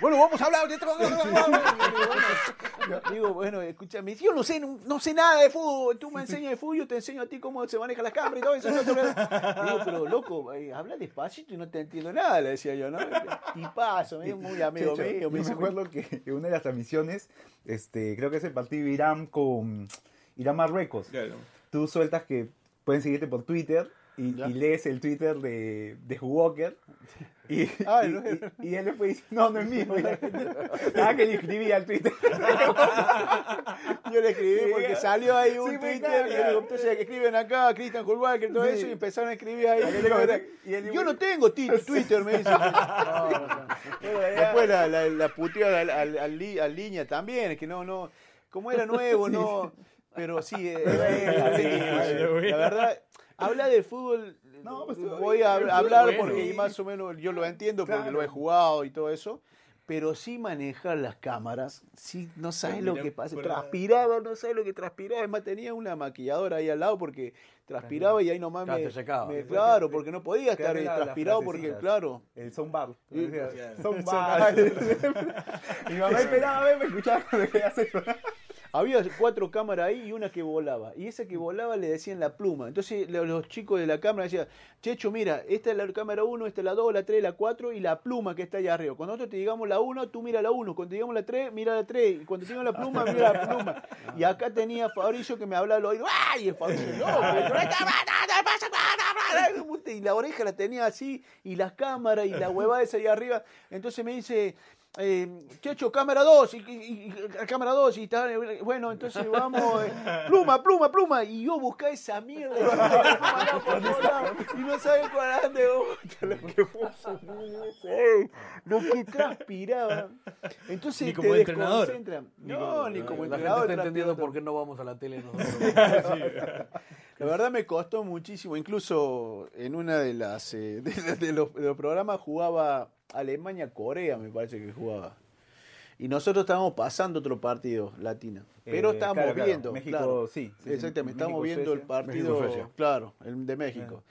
bueno, vamos a hablar de Yo Digo, bueno, escúchame, yo no sé, no, no sé nada de fútbol, tú me enseñas de fútbol, yo te enseño a ti cómo se manejan las cámaras y todo eso. no te lo- Digo, pero loco, eh, habla despacito y no te entiendo nada, le decía yo, ¿no? Y paso, me muy amigo Checho, mío. yo me dice, acuerdo que en una de las transmisiones, este, creo que es el partido Irán con Irán Marruecos. Tú sueltas que pueden seguirte por Twitter y, y lees el Twitter de, de Walker. Y, Ah, y, no. y él después dice, no, no es mío. Y la gente, ah, que le escribí al Twitter. Yo le escribí porque salió ahí un Sí, Twitter y claro. digo, entonces escriben acá, Cristian Hulwaker, todo Sí. eso, y empezaron a escribir ahí. Y yo, él yo no tengo Twitter, me dice. Después la, la, la puteó al, al, al li- al línea también, es que no, no, como era nuevo, no, pero sí, eh, era difícil. la verdad, hablar de fútbol, voy a hablar bueno, porque más o menos yo lo entiendo porque lo he jugado y todo eso. Pero sí manejar las cámaras, sí, no sabes lo que pasa. Transpiraba, no sabes lo que transpiraba. Además tenía una maquilladora ahí al lado porque transpiraba y ahí nomás Claro, me, te secaba. me- Claro, porque no podía estar las transpirado porque, claro. El soundbar. Soundbar. Mi mamá esperaba escuchaba quería hacer eso. Había cuatro cámaras ahí y una que volaba. Y esa que volaba le decían la pluma. Entonces lo- los chicos de la cámara decían, Checho, mira, esta es la cámara 1, esta es la 2, la 3, la 4 y la pluma que está allá arriba. Cuando nosotros te digamos la 1, tú mira la 1. Cuando te digamos la 3, mira la 3. Y cuando te digamos la pluma, mira la pluma. Y acá tenía Fabricio que me hablaba al oído. ¡Ay! Y Fabricio, no, y la oreja la tenía así, y las cámaras, y la huevada esa ahí arriba. Entonces me dice, eh, Checho, cámara 2, y, y- y- cámara 2, y está, eh, bueno, entonces vamos, eh, pluma, pluma, pluma, y yo buscaba esa mierda, y, pluma, por todos lados, y no sabía cuál era de lo que eh, lo que transpiraba. Entonces Ni te como entrenador. desconcentra. Ni No, ni como La gente entrenador. está entendiendo por qué no vamos a la tele nosotros. la verdad me costó muchísimo. Incluso en una de las eh, de, de los, de los programas jugaba Alemania-Corea, me parece que jugaba. Y nosotros estábamos pasando otro partido latino. Pero Eh, estábamos claro, claro. viendo. México, claro. sí, sí. Exactamente, estábamos viendo el partido. Claro, el de México.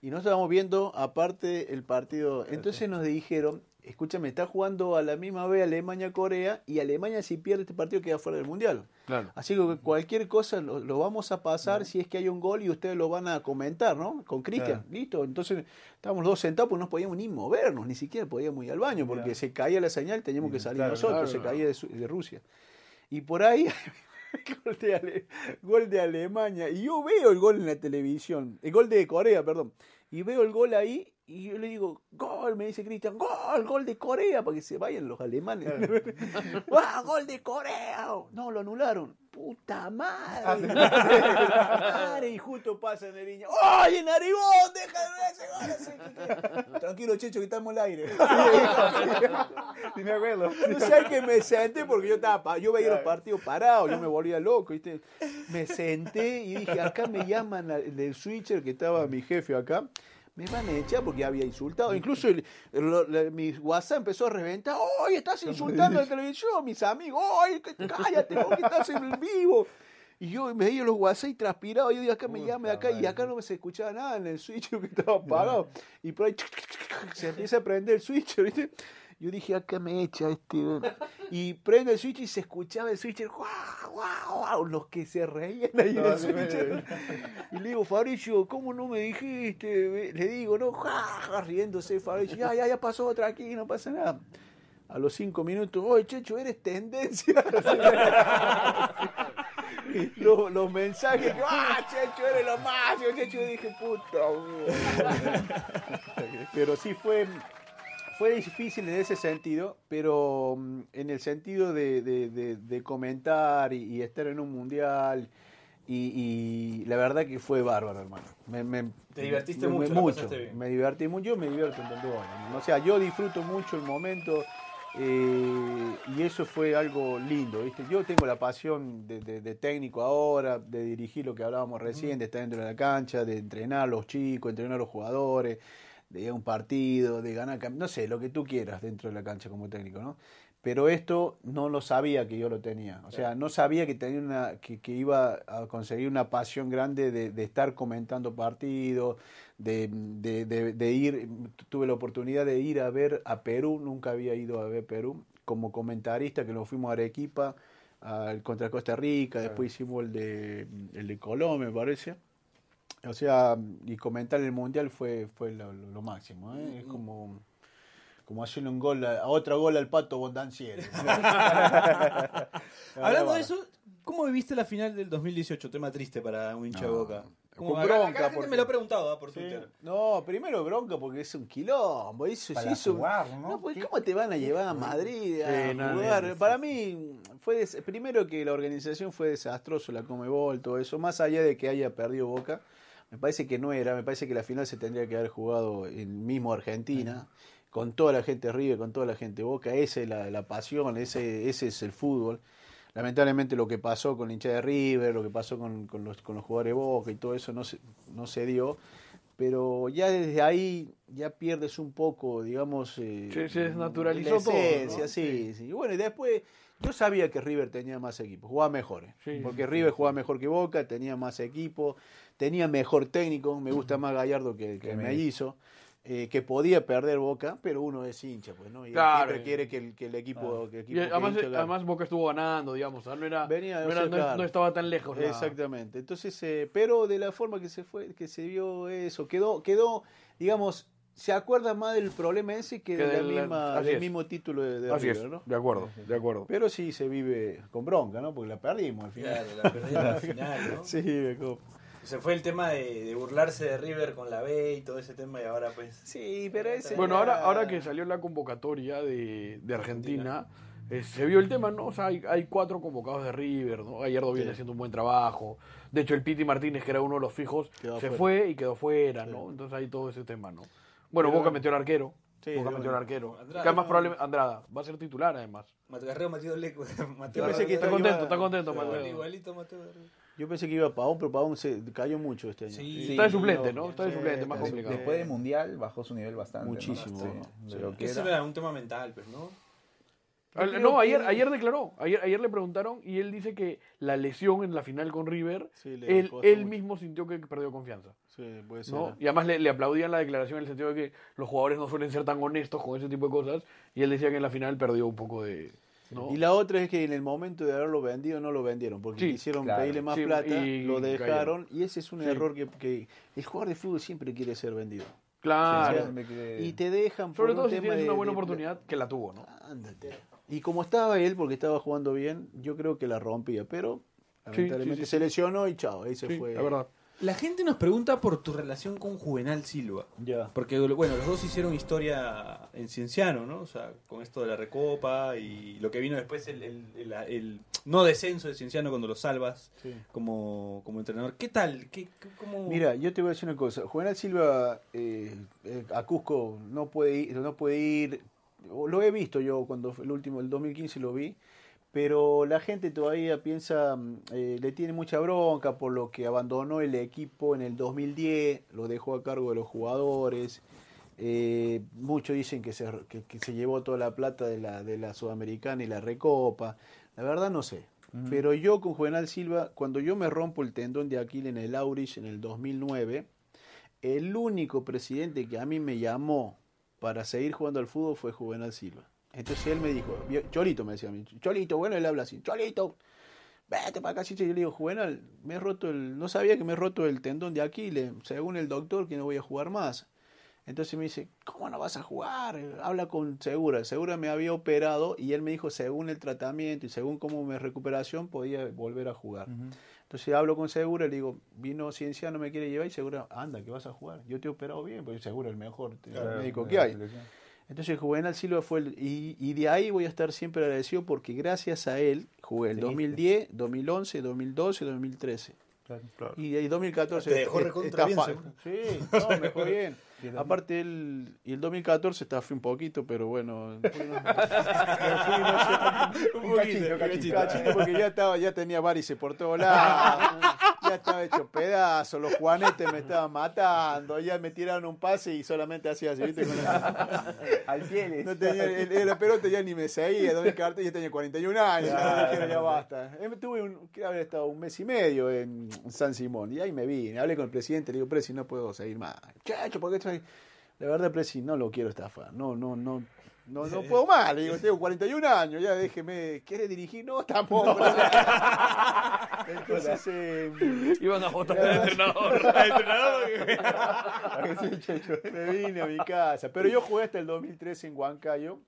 Y nosotros estábamos viendo, aparte, el partido. Entonces nos dijeron: escúchame, está jugando a la misma vez Alemania-Corea. Y Alemania, si pierde este partido, queda fuera del mundial. Claro. Así que cualquier cosa lo, lo vamos a pasar si es que hay un gol y ustedes lo van a comentar, ¿no? Con Cristian, Claro. listo. Entonces estábamos dos sentados, pues no podíamos ni movernos, ni siquiera podíamos ir al baño, porque se caía la señal, teníamos que salir nosotros, se caía de, de Rusia. Y por ahí, gol de, Ale- gol de Alemania. Y yo veo el gol en la televisión, el gol de Corea, perdón. Y veo el gol ahí y yo le digo, gol, me dice Cristian, gol, gol de Corea, para que se vayan los alemanes. ¡Ah, gol de Corea! No, lo anularon. ¡Puta madre! madre! Y justo pasa en el niño. ¡Oye, Narigón! ¡Deja de ver ese gol! Tranquilo, Checho, que estamos al aire. Sí, me acuerdo. No sé que me senté porque yo estaba, yo veía los partidos parados, yo me volvía loco, ¿viste? Me senté y dije, acá me llaman del switcher que estaba mi jefe acá. Me van a echar porque había insultado. Incluso el- el- la- mi WhatsApp empezó a reventar. ¡Oye, estás insultando la televisión, mis amigos! ¡Oye, que- cállate, vos que estás en vivo! Y yo me veía los WhatsApp y transpiraba. Yo digo, acá me llame acá. Y acá no me se escuchaba nada en el switcher que estaba apagado. Y por ahí se empieza a prender el switcher, ¿viste? Yo dije, acá me echa este. Y prende el switch y se escuchaba el switcher. ¡Guau, guau, guau! Los que se reían ahí en el switcher. Y le digo, Fabricio, ¿cómo no me dijiste? Le digo, no, ja, riéndose, Fabricio. Ya, ya, ya pasó otra aquí, no pasa nada. A los cinco minutos, oye, Checho, eres tendencia. Los, los mensajes, que, ¡ah, Checho, eres lo más! Yo, Checho, yo dije, puta. mierda". Pero sí fue, fue difícil en ese sentido, pero mm, en el sentido de, de- de- de comentar y, y estar en un mundial. Y, y la verdad que fue bárbaro, hermano. Me, me- Te divertiste me- mucho, bien. Me divertí mucho, yo me divierto en tanto bueno. O sea, yo disfruto mucho el momento eh, y eso fue algo lindo, ¿viste? Yo tengo la pasión de, de- de técnico ahora, de dirigir lo que hablábamos recién, de estar dentro de la cancha, de entrenar a los chicos, entrenar a los jugadores, de ir a un partido, de ganar, no sé, lo que tú quieras dentro de la cancha como técnico, ¿no? Pero esto no lo sabía que yo lo tenía. O sea, no sabía que tenía una, que, que iba a conseguir una pasión grande de, de estar comentando partidos, de, de, de- de ir, tuve la oportunidad de ir a ver a Perú, nunca había ido a ver Perú, como comentarista, que nos fuimos a Arequipa, al contra Costa Rica, después hicimos el de, el de Colombia, me parece. O sea, y comentar el mundial fue, fue lo, lo- lo máximo. ¿eh? Es como, como hacerle un gol, a, a otro gol al pato Bondancieri. Hablando de eso, ¿cómo viviste la final del 2018? Tema triste para un hincha de No, boca. Como con acá- acá bronca. la gente porque- me lo ha preguntado ah, por Sí. Twitter. No, primero bronca porque es un quilombo. Eso, Para jugar, ¿no? pues, ¿Cómo te van a llevar a Madrid a Sí, jugar? no, Para mí, fue des- primero que la organización fue desastroso, la Comebol, todo eso. Más allá de que haya perdido Boca, me parece que no era. Me parece que la final se tendría que haber jugado en mismo Argentina. Con toda la gente River, con toda la gente Boca, esa es la, la pasión, ese, ese es el fútbol. Lamentablemente lo que pasó con la hincha de River, lo que pasó con, con los, con los jugadores de Boca y todo eso no se, no se dio. Pero ya desde ahí ya pierdes un poco, digamos... eh, Se- se desnaturalizó la todo, sí, sí. Y bueno, y después yo sabía que River tenía más equipos, jugaba mejores. Sí, porque sí, River jugaba mejor que Boca, tenía más equipo, tenía mejor técnico, me gusta más Gallardo que, que Que Mellizo. eh, que podía perder Boca, pero uno es hincha, pues, ¿no? Y Claro. siempre quiere que el, que el equipo, que el Y equipo que además, además Boca estuvo ganando, digamos. no, era, Venía, no, era- sea, no- claro. no estaba tan lejos. Exactamente. Entonces, eh, pero de la forma que se fue, que se vio eso, quedó, quedó, digamos, se acuerda más del problema ese que, Que de la del- misma, así del es. mismo título de, de Así River, es, ¿no? de acuerdo, de acuerdo. Pero sí se vive con bronca, ¿no? Porque la perdimos al final. Claro, la perdieron al final, ¿no? sí, me Se fue el tema de, de burlarse de River con la B y todo ese tema y ahora pues... Sí, pero ese... Bueno, ahora, ahora que salió la convocatoria de, de Argentina, eh, se vio el tema, ¿no? O sea, hay, hay cuatro convocados de River, ¿no? Gallardo viene Sí. haciendo un buen trabajo. De hecho, el Piti Martínez, que era uno de los fijos, Quedó se fue y quedó fuera, ¿no? Entonces hay todo ese tema, ¿no? Bueno, Pero- Boca metió al arquero. Sí, Boca metió al arquero. Andrada, que además ¿no? probable- Andrada va a ser titular, además. Mateo Garrero, Mateo Leco. Mateo Yo pensé que Está contento, está contento, Mateo. Igualito Mateo. Yo pensé que iba a Pavón, pero Pavón se cayó mucho este año. Sí, Está de suplente, no. Está de sí, suplente, más complicado. Después del Mundial bajó su nivel bastante. ¿no? Muchísimo, Sí, ¿no? de lo que Ese era. era un tema mental, pues, ¿no? Al- No, que- ayer, ayer declaró, ayer, ayer le preguntaron y él dice que la lesión en la final con River, Sí, le él, mismo sintió que perdió confianza. Sí, puede ser. ¿no? Y además le, le aplaudían la declaración en el sentido de que los jugadores no suelen ser tan honestos con ese tipo de cosas y él decía que en la final perdió un poco de... ¿no? Y la otra es que en el momento de haberlo vendido no lo vendieron, porque Sí, quisieron claro. pedirle más Sí, plata, y lo cayeron. dejaron, y ese es un Sí. error que, que el jugador de fútbol siempre quiere ser vendido. Claro. O sea, y te dejan por Sobre un todo si tema tienes de- una buena de- oportunidad, que la tuvo, ¿no? Ándate. Y como estaba él, porque estaba jugando bien, yo creo que la rompía, pero lamentablemente se lesionó y chao, ahí se fue. la verdad. La gente nos pregunta por tu relación con Juvenal Silva. Ya. Porque, bueno, los dos hicieron historia en Cienciano, ¿no? O sea, con esto de la recopa y lo que vino después, el, el- el- el no descenso de Cienciano cuando lo salvas Sí. como, como entrenador. ¿Qué tal? ¿Qué, cómo... Mira, yo te voy a decir una cosa. Juvenal Silva eh, eh, a Cusco no puede ir, no puede ir. Lo he visto yo cuando el último, el 2015 lo vi. Pero la gente todavía piensa, mm, eh, le tiene mucha bronca por lo que abandonó el equipo en el 2010, lo dejó a cargo de los jugadores. Eh, muchos dicen que se, que, que se llevó toda la plata de la, de la Sudamericana y la Recopa. La verdad no sé. Pero yo con Juvenal Silva, cuando yo me rompo el tendón de Aquiles en el Aurich en el 2009, el único presidente que a mí me llamó para seguir jugando al fútbol fue Juvenal Silva. Entonces él me dijo, Cholito me decía a mí, Cholito, bueno, él habla así, Cholito, vete para acá, chiche. Yo le digo, Juvenal, me he roto el, no sabía que me he roto el tendón de Aquiles, según el doctor que no voy a jugar más. Entonces me dice, ¿cómo no vas a jugar? Habla con Segura. Segura me había operado y él me dijo, según el tratamiento y según cómo mi recuperación, podía volver a jugar. Entonces hablo con Segura, le digo, vino Ciencia, no me quiere llevar y Segura, anda, que vas a jugar. Yo te he operado bien, porque Segura es el mejor Claro, médico que hay. Entonces Juvenal Silva fue el, y, y de ahí voy a estar siempre agradecido porque gracias a él jugué el Seguiste. 2010, 2011, 2012, 2013. Claro. Y de ahí 2014 Te dejó recontra bien. Sí, no, me fue bien. Aparte él, y el 2014 estaba fui un poquito, pero bueno, fui, no sé, Un poquito, cachito. cachito, porque ya estaba, ya tenía varices por todos lados, ya estaba hecho pedazo, los juanetes me estaban matando, ya me tiraron un pase y solamente hacía así, ¿viste? Al pie. no tenía, el, el pelote ya ni me seguía, 2014 ya tenía 41 años, ya, dijeron, ya basta. Eh, Tuve un, que haber estado un mes y medio en San Simón y ahí me vine, hablé con el presidente, le digo, Presi, no puedo seguir más. Chacho, ¿por qué estoy? La verdad, Presi, no lo quiero estafar, no, no, no. No, no puedo más, le digo, tengo 41 años, ya déjeme, ¿quiere dirigir? No, tampoco. Entonces, eh, Iban a votar al entrenador. Al entrenador, me vine a mi casa. Pero yo jugué hasta el 2013 en Huancayo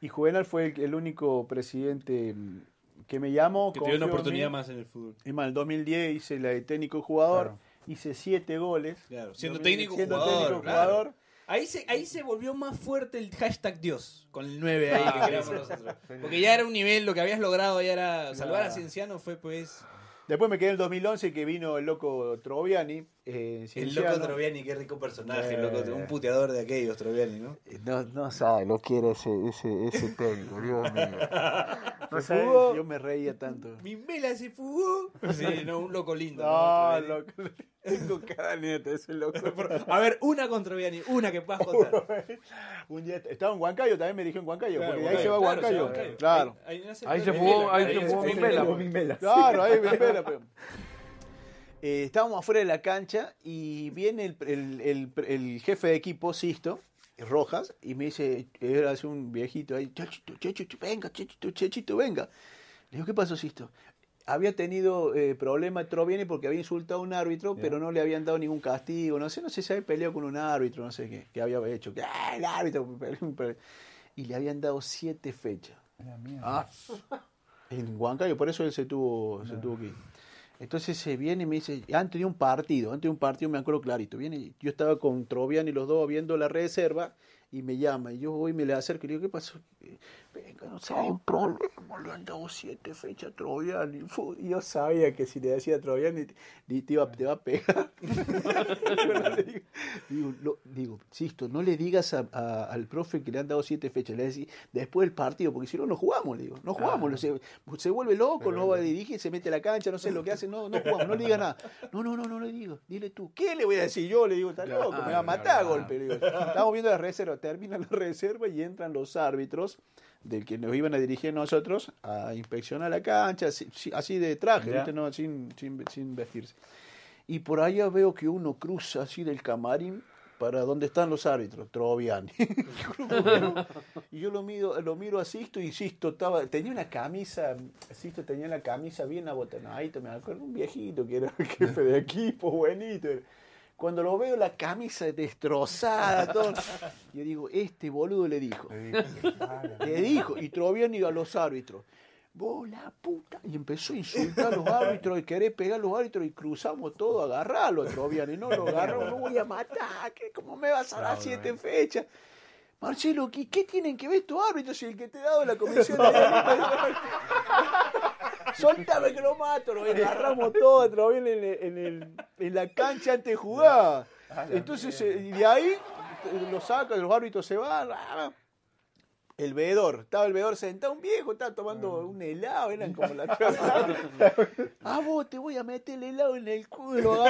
y Juvenal fue el, el único presidente mm, que me llamó. Que te dio una en oportunidad más en el fútbol. Es más, en el 2010 hice la de técnico y jugador. Claro. hice siete goles. Claro, siendo Yo- técnico siendo jugador, técnico claro. jugador. Ahí se, ahí se volvió más fuerte el hashtag Dios, con el 9 ahí que Ah, creamos sí. nosotros. Porque ya era un nivel, lo que habías logrado ya era salvar a. Cienciano fue pues... Después me quedé en el 2011 que vino el loco Troviani. Eh, El loco Troviani, qué rico personaje, Eh. loco, un puteador de aquellos Troviani, ¿no? No, no sabe, lo quiere ese, ese, ese técnico, Dios mío. No Se sabe, fugó. yo me reía tanto. Mi vela se fugó. Sí, no, un loco lindo. No, ¿no? loco. Tengo cada neta ese loco. A ver, una con Troviani, una que puedas contar. Un día estaba en Huancayo, también me dirigió en Huancayo, Claro, porque de ahí se va Huancayo, claro, Huancayo. se va a Huancayo. Claro. Ahí- ahí nace Ahí se fugó, ahí se fugó. Min Vela. Claro, ahí me espera, pero- Eh, estábamos afuera de la cancha y viene el, el- el- el jefe de equipo, Sisto, Rojas, y me dice, era así un viejito ahí, Chechito, venga, Chechito, Chechito, venga. Le digo, ¿qué pasó, Sisto? Había tenido eh, problema Troviani porque había insultado a un árbitro, pero no le habían dado ningún castigo, no sé, no sé si había peleado con un árbitro, no sé qué, que había hecho, que "Ah, el árbitro, y le habían dado siete fechas. Ah, En Huancayo, por eso él se tuvo, se tuvo que ir. Entonces se viene y me dice, antes de un partido, antes de un partido me acuerdo clarito, viene, yo estaba con Troviani los dos viendo la reserva y me llama. Y yo voy y me le acerco y le digo, ¿qué pasó? Venga, no hay un problema, le han dado siete fechas a Y yo sabía que si le decía a Troviani te, te iba, te va a pegar. Le digo, digo, lo- digo, Sisto, no le digas a- a- al profe que le han dado siete fechas, le decís después del partido, porque si no, no jugamos, le digo, no jugamos, lo- se, se vuelve loco, no va a dirigir, se mete a la cancha, no sé lo que hace, no, no jugamos, no le diga nada. No, no, no, no le digo, dile tú, ¿qué le voy a decir yo? Le digo, está loco, me va a matar a golpe. Le digo, estamos viendo la reserva, termina la reserva y entran los árbitros del que nos iban a dirigir nosotros a inspeccionar la cancha, así, así de traje. No, sin, sin, sin vestirse. Y por allá veo que uno cruza así del camarín para donde están los árbitros, Troviani. y yo lo miro, lo miro a Sisto y Sisto estaba, tenía una camisa, Sisto tenía la camisa bien abotonadita, me acuerdo, un viejito que era el jefe de equipo, buenito. Cuando lo veo la camisa destrozada, todo, yo digo, este boludo le dijo. Le dijo, y Troviani a los árbitros. Vos la puta. Y empezó a insultar a los árbitros y querer pegar a los árbitros y cruzamos todo agarrarlo a Troviani. No lo agarramos, no voy a matar. ¿qué? ¿Cómo me vas a dar siete fechas? Marcelo, ¿qué, qué tienen que ver estos árbitros si el que te he dado la comisión de Soltame que lo mato, lo agarramos todo a Troviani en, el- en, el- en la cancha antes de jugar. Entonces, eh, y de ahí lo sacan, los árbitros se van. Ah, El veedor, estaba el veedor sentado, un viejo, estaba tomando un helado, eran como la Ah, vos te voy a meter el helado en el culo,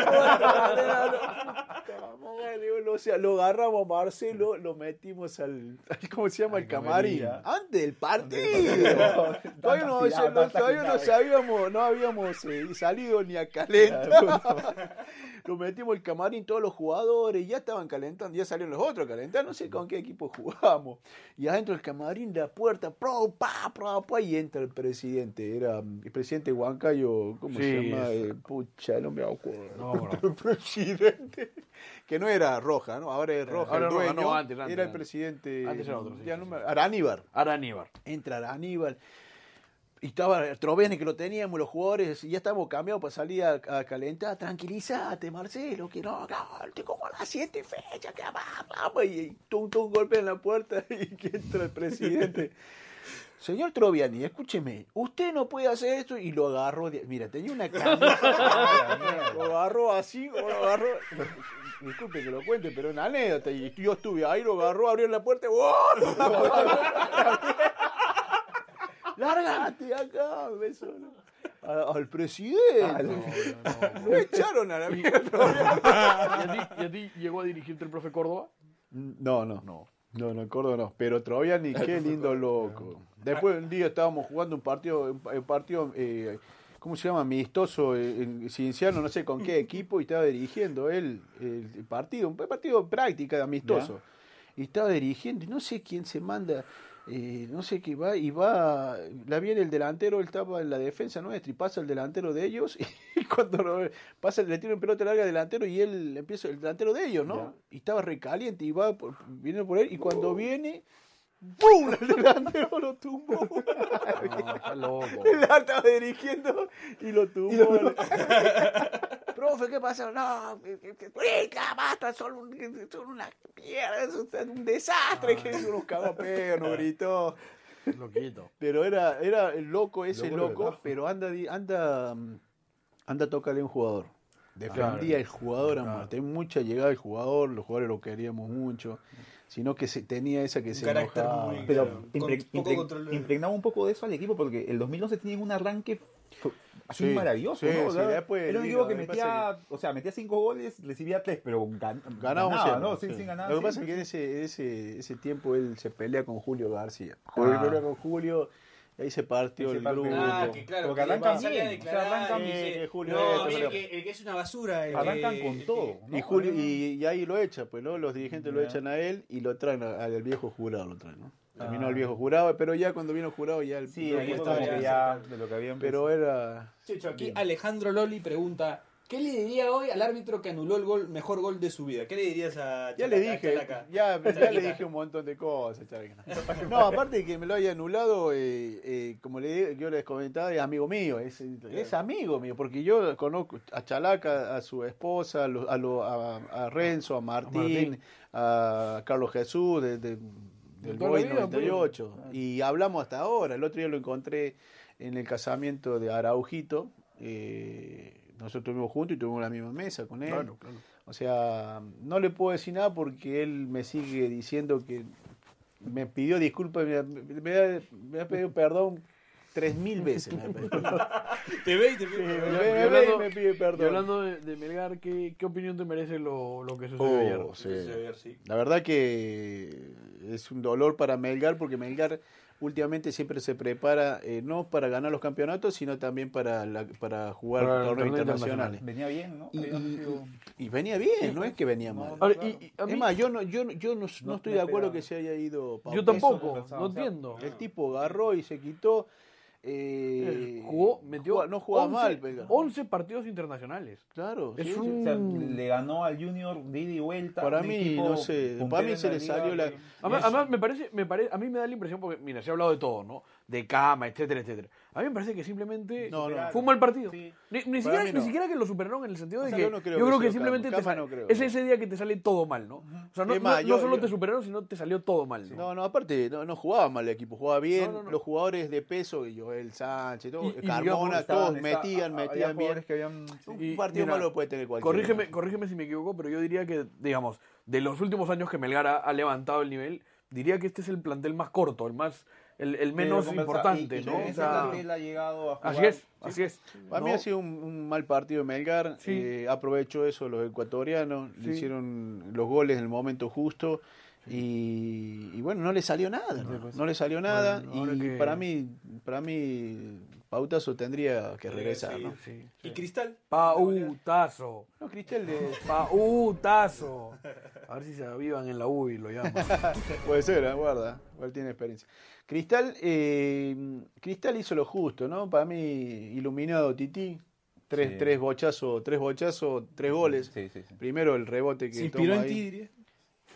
o sea, lo agarramos a Marcelo, lo metimos al, ¿cómo se llama? Al camarín. Antes del partido. todavía no, todavía sabíamos, no habíamos eh, salido ni a calentar. Lo metimos al camarín, todos los jugadores, ya estaban calentando, ya salieron los otros a calentar, no sé con qué equipo jugamos. Y adentro del camarín, la puerta, pro, pa, pro, pa, y entra el presidente. Era mm, el presidente Huancayo, ¿cómo se llama? Eh, pucha, no me acuerdo. No el presidente. Que no era Roja, ¿no? Ahora es Roja. Ahora el es Roja, dueño, no, antes, antes, Era el presidente. Antes era otro, sí, ya sí, no sí. me- Araníbar. Araníbar. Entra Araníbar. Y estaba Troviani que lo teníamos, los jugadores, y ya estábamos cambiados para salir a, a calentar. Tranquilízate, Marcelo, que no, no, te como las siete fechas, que vamos. Y, y tum, tum, golpe en la puerta y que entra el presidente. Señor Troviani, escúcheme, usted no puede hacer esto y lo agarró. de- mira, tenía una camisa, lo agarró así, lo agarró. Disculpe que lo cuente, pero una anécdota. Y yo estuve ahí, lo agarró, abrió la puerta, ¡oh! ¡Lárgate acá! beso, ¿no? A- al presidente. Lo echaron a la mierda. ¿Y a, ti, y a ti llegó a dirigirte el profe Córdoba? No, no. No, no, no, Córdoba no. Pero todavía ni qué lindo loco. Después un día estábamos jugando un partido, un pa- un partido eh, ¿cómo se llama? Amistoso eh, en Cienciano, no sé con qué equipo, y estaba dirigiendo él el, partido, un partido de práctica, amistoso. Y estaba dirigiendo, y no sé quién se manda, eh, no sé qué va, y va, la viene el delantero, él estaba en la defensa nuestra, y pasa el delantero de ellos, y cuando lo- pasa, le tira un pelota larga al delantero, y él empieza, el delantero de ellos, ¿no? Y estaba recaliente, y va, viene por él, y cuando viene, ¡Pum! El delantero lo tumbó. No, está loco. Él estaba dirigiendo y lo tumbó. Profe, ¿qué pasa? No, ¡Rica, basta! Son, un- son una mierda, es un- desastre. Que unos cagapeos, nos gritó. Loquito. Pero era, era el loco ese Loco, pero anda, anda, mm, anda a tocarle a un jugador. Defendía Claro. el jugador a muerte. Hay mucha llegada del jugador, los jugadores lo queríamos mucho. Sino que se, tenía esa que Un se carácter enojaba. muy- Pero control impregnaba un poco de eso al equipo porque el 2011 tenía un arranque así Sí, maravilloso, sí, ¿no? Sí, después era un equipo que me metía, o sea, metía cinco goles, recibía tres, pero gan- Ganábamos ganaba, ¿no? Sí, sí. sí, ganaba Lo que pasa es que en ese, ese, ese tiempo él se pelea con Julio García. Julio Ah. pelea con Julio y ahí se partió Ahí se el partió. grupo. Ah, que claro, Porque que arrancan bien, o sea, arrancan que Julio no, el pero- que, el que es una basura. El Arrancan que- con todo. ¿no? Y, Julio, y, y ahí lo echa, pues, ¿no? Los dirigentes lo echan a él y lo traen a- al viejo jurado, lo traen, ¿no? Terminó Ah. el viejo jurado, pero ya cuando vino jurado ya el Sí, ahí estaba ya- ya de lo que habían Pero era... Checho, aquí Alejandro Loli pregunta, ¿qué le diría hoy al árbitro que anuló el gol, mejor gol de su vida? ¿Qué le dirías a Ya Chalaca- le dije, Chalaca? ya, ya le dije un montón de cosas, Chalaca. No, aparte de que me lo haya anulado, eh, eh, como le, yo les comentaba, es amigo mío, es, es amigo mío, porque yo conozco a Chalaca, a su esposa, a, lo- a, lo- a- a Renzo, a Martín, a, Carlos Jesús, de, de- del Boy vida, pues. 98, y hablamos hasta ahora. El otro día lo encontré en el casamiento de Araujito, eh, nosotros estuvimos juntos y tuvimos la misma mesa con él. Claro, claro. O sea, no le puedo decir nada porque él me sigue diciendo que me pidió disculpas, me, me- me ha, pedido perdón tres mil veces. me. Te ve y te pide perdón. Y me hablando- ve y me pide Y perdón. hablando de, de Melgar, ¿qué, qué opinión te merece lo, lo que sucedió Oh, ayer? sí. Ayer, sí. La verdad que es un dolor para Melgar porque Melgar últimamente siempre se prepara eh, no para ganar los campeonatos, sino también para, la- para jugar torneos torneo internacionales. Venía bien, ¿no? Y, sido- venía bien, no es que venía mal. Ahora, y- y a mí- Es más, yo no, yo, no- yo no, no No estoy de acuerdo que se haya ido Pau. Yo tampoco, no entiendo. El tipo agarró y se quitó. Eh, Jugó, metió jugaba- no jugaba 11 mal, Melgar. 11 partidos internacionales. Claro, Es sí, un- O sea, le ganó al Junior de ida y vuelta. Para mí, no sé, para mí se le salió la- que- Además, además, me parece, me parece, a mí me da la impresión, porque mira, se ha hablado de todo, ¿no? De cama, etcétera, etcétera. A mí me parece que simplemente No, no. fue un mal partido. Sí. Ni, ni siquiera, ni que lo superaron en el sentido de O sea, que yo creo yo que creo que sea simplemente te sal- creo. es ese día que te sale todo mal, ¿no? O sea, no, más, yo- solo yo- te superaron, sino te salió todo mal. ¿no? No, no, aparte no, no jugaba mal el equipo, jugaba bien. Los jugadores de peso, Joel Sánchez, todo, Y- y Carmona, todos metían, metían bien. jugadores que habían- Un Y, partido mira, malo puede tener cualquiera. Corrígeme, corrígeme si me equivoco, pero yo diría que, digamos, de los últimos años que Melgar ha, ha levantado el nivel, diría que este es el plantel más corto, el más, el, el menos importante, y- y ¿no? ese O sea, plantel ha llegado a jugar. así es, así es. Para mí ha sido un, un mal partido de Melgar. Sí. eh, aprovechó eso los ecuatorianos. Sí. Le hicieron los goles en el momento justo. Y, y bueno, no le salió nada. No, No le salió nada. Bueno, y que- para mí, para mí, Pautazo tendría que regresar. ¿no? Sí. ¿Y Cristal? Pautazo. No, Cristel de- Pautazo. A ver si se avivan en la U y lo llaman. Puede ser, ¿eh? guarda, igual tiene experiencia. Cristal, eh, Cristal hizo lo justo, ¿no? Para mí, iluminado Tití, tres, Sí. tres bochazos, tres bochazos, tres goles. Sí, sí, sí. Primero el rebote que ¿Se inspiró toma en ahí. ti, diría?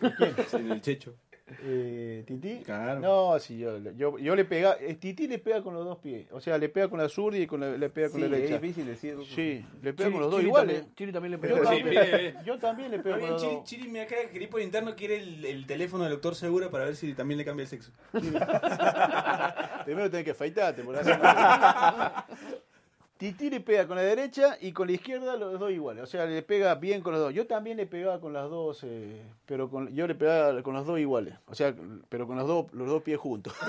En el Checho. Eh, ¿Tití? Claro. No, sí, yo, yo, yo le pega, eh, Tití le pega con los dos pies, o sea, le pega con la zurda y con la, le pega con Sí, la es derecha. difícil decir. Sí, le pega Chiri- con los dos Chiri iguales. también- Chiri también le Yo pegó. Sí, también, mire, yo también le pego con los Chiri, dos. Chiri me acaba de escribir por interno quiere el, el teléfono del doctor Segura para ver si también le cambia el sexo. Primero tenés que afeitarte, por así Titi le pega con la derecha y con la izquierda los dos iguales. O sea, le pega bien con los dos. Yo también le pegaba con las dos, eh, pero con, yo le pegaba con los dos iguales. O sea, pero con los dos, los dos pies juntos.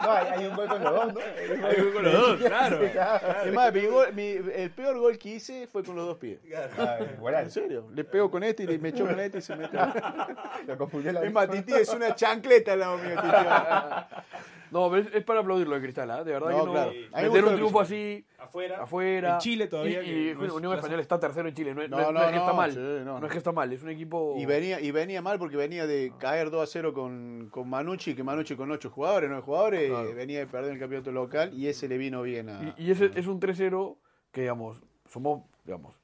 No, hay, hay un gol con los dos, ¿no? Hay un gol con los dos, claro. Es más, mi gol- mi- el peor gol que hice fue con los dos pies. Ah, igual. En serio, le pego con este y me echo con este y se mete. Lo confundió la Es más, Titi es una chancleta al lado mío, Titi. No, pero es, es para aplaudirlo de Cristal, ¿ah? De verdad No, que no. claro. A mí me Meter gustó un triunfo que así Afuera. afuera. En Chile todavía, Y, que y no es Unión. Española está tercero en Chile. No, es- No, no es- no no, es que está no, mal. sí, no, no, no. es que está mal. Es un equipo. Y venía, y venía mal porque venía de caer 2 a 0 con, con Manucci, que Manucci con 8 jugadores, 9 jugadores, Claro. eh, venía de perder el campeonato local y ese le vino bien a. Y, y ese es un 3-0 que, digamos, somos, digamos,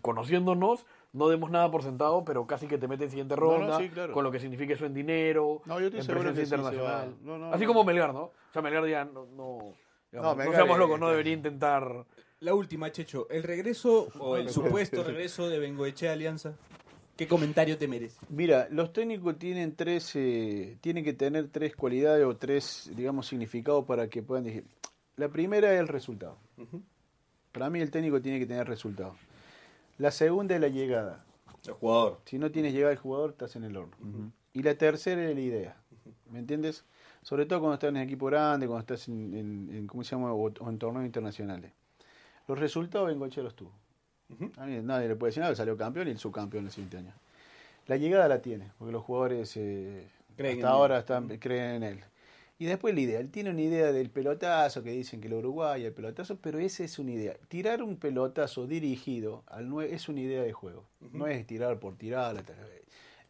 conociéndonos, no demos nada por sentado, pero casi que te mete en siguiente No, no, ronda, sí, claro. con lo que significa eso en dinero, No, yo en presencia sí internacional. va. No, no, Así no. como Melgar, ¿no? O sea, Melgar ya no, no, digamos, no Melgar seamos locos, no debería intentar... La última, Checho. El regreso o el supuesto regreso de Bengoechea Alianza. ¿Qué comentario te merece? Mira, los técnicos tienen tres, eh, tienen que tener tres cualidades o tres, digamos, significados para que puedan decir. La primera es el resultado. Para mí el técnico tiene que tener resultado. La segunda es la llegada. El jugador. Si no tienes llegada el jugador, estás en el horno. Y la tercera es la idea. ¿Me entiendes? Sobre todo cuando estás en equipo grande, cuando estás en, en- en, ¿cómo se llama? O, en torneos internacionales. Los resultados Bengoechea los tuvo. A mí nadie le puede decir nada, salió campeón y el subcampeón el siguiente año. La llegada la tiene, porque los jugadores eh, Creen hasta ahora están, creen en él. Y después la idea, él tiene una idea del pelotazo, que dicen que el Uruguay, el pelotazo, pero esa es una idea. Tirar un pelotazo dirigido al 9 es una idea de juego, no es tirar por tirar. la-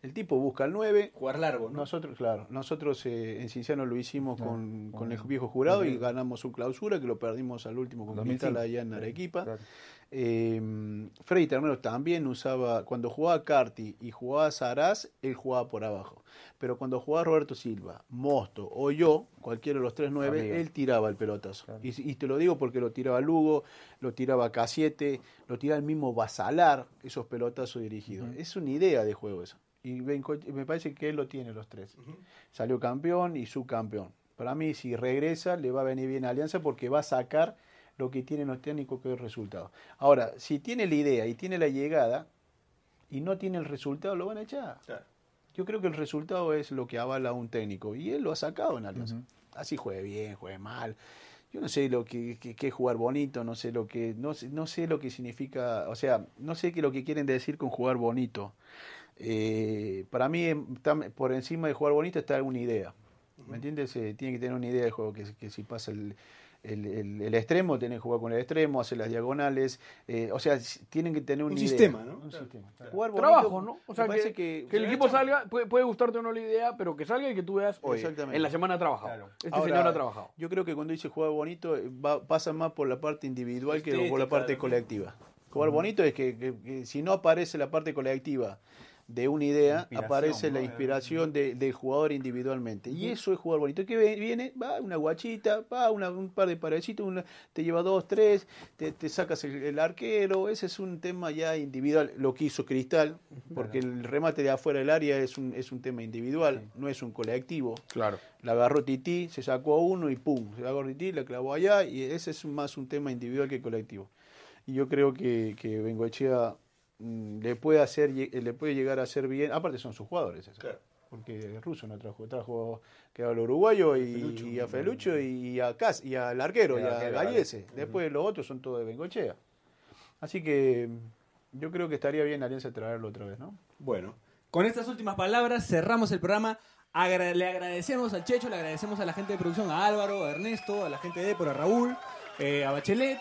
El tipo busca al 9. Jugar largo, ¿no? Nosotros, claro, nosotros eh, en Cinciano lo hicimos con, con el viejo jurado y ganamos su clausura, que lo perdimos al último con 2005, Cristal allá en Arequipa. claro. Eh, Freddy Ternero también usaba, cuando jugaba Carti y jugaba Saraz, él jugaba por abajo. Pero cuando jugaba Roberto Silva, Mosto o yo, cualquiera de los tres nueve, él tiraba el pelotazo. Y, y te lo digo porque lo tiraba Lugo, lo tiraba K7, lo tiraba el mismo Basalar, esos pelotazos dirigidos. Es una idea de juego eso. Y Benco- me parece que él lo tiene los tres. Salió campeón y subcampeón. Para mí, si regresa, le va a venir bien a Alianza porque va a sacar lo que tienen los técnicos, que es el resultado. Ahora, si tiene la idea y tiene la llegada y no tiene el resultado, lo van a echar. Yo creo que el resultado es lo que avala a un técnico y él lo ha sacado en Alianza. Así juegue bien, juegue mal. Yo no sé lo que, que, que es jugar bonito, no sé lo que no sé, no sé lo que significa, o sea, no sé qué lo que quieren decir con jugar bonito. Eh, para mí em, está por encima de jugar bonito está una idea. ¿Me entiendes? Eh, tiene que tener una idea de juego que, que si pasa el, el, el- el extremo, tiene que jugar con el extremo, hacer las diagonales, eh, o sea, tienen que tener una Un idea. sistema, ¿no? Un Claro. sistema. Claro. Jugar bonito, Trabajo, ¿no? O sea, que, parece que, que, el equipo salga, puede, puede gustarte o no la idea, pero que salga y que tú veas, oye, Exactamente. en la semana ha trabajado. Este Ahora, señor ha trabajado. Yo creo que cuando dice jugar bonito eh, va- pasa más por la parte individual que por la Estética, parte colectiva. Jugar bonito es que, que- que si no aparece la parte colectiva de una idea, aparece la inspiración de- del jugador individualmente. Y eso es jugar bonito. ¿Qué ve- viene? Va una guachita, va una- un par de parecitos, una, te lleva dos, tres, te, te sacas el, el arquero. Ese es un tema ya individual. Lo que hizo Cristal, porque el remate de afuera del área es un, es un tema individual, no es un colectivo. Claro. La agarró Tití, se sacó a uno y pum, se agarró Tití, la clavó allá y ese es más un tema individual que colectivo. Y yo creo que, que Bengoechea le puede hacer lle- le puede llegar a hacer bien, aparte son sus jugadores, eso. porque Russo no trajo, trajo que al uruguayo y, y a Felucho y a Cas y al arquero Y a Gallese. vale. Después los otros son todos de Bengoechea. Así que mm, yo creo que estaría bien Alianza traerlo otra vez, ¿no? Bueno, con estas últimas palabras cerramos el programa. Agra- le agradecemos al Checho, le agradecemos a la gente de producción, a Álvaro, a Ernesto, a la gente de Depor, a Raúl, eh, a Bachelet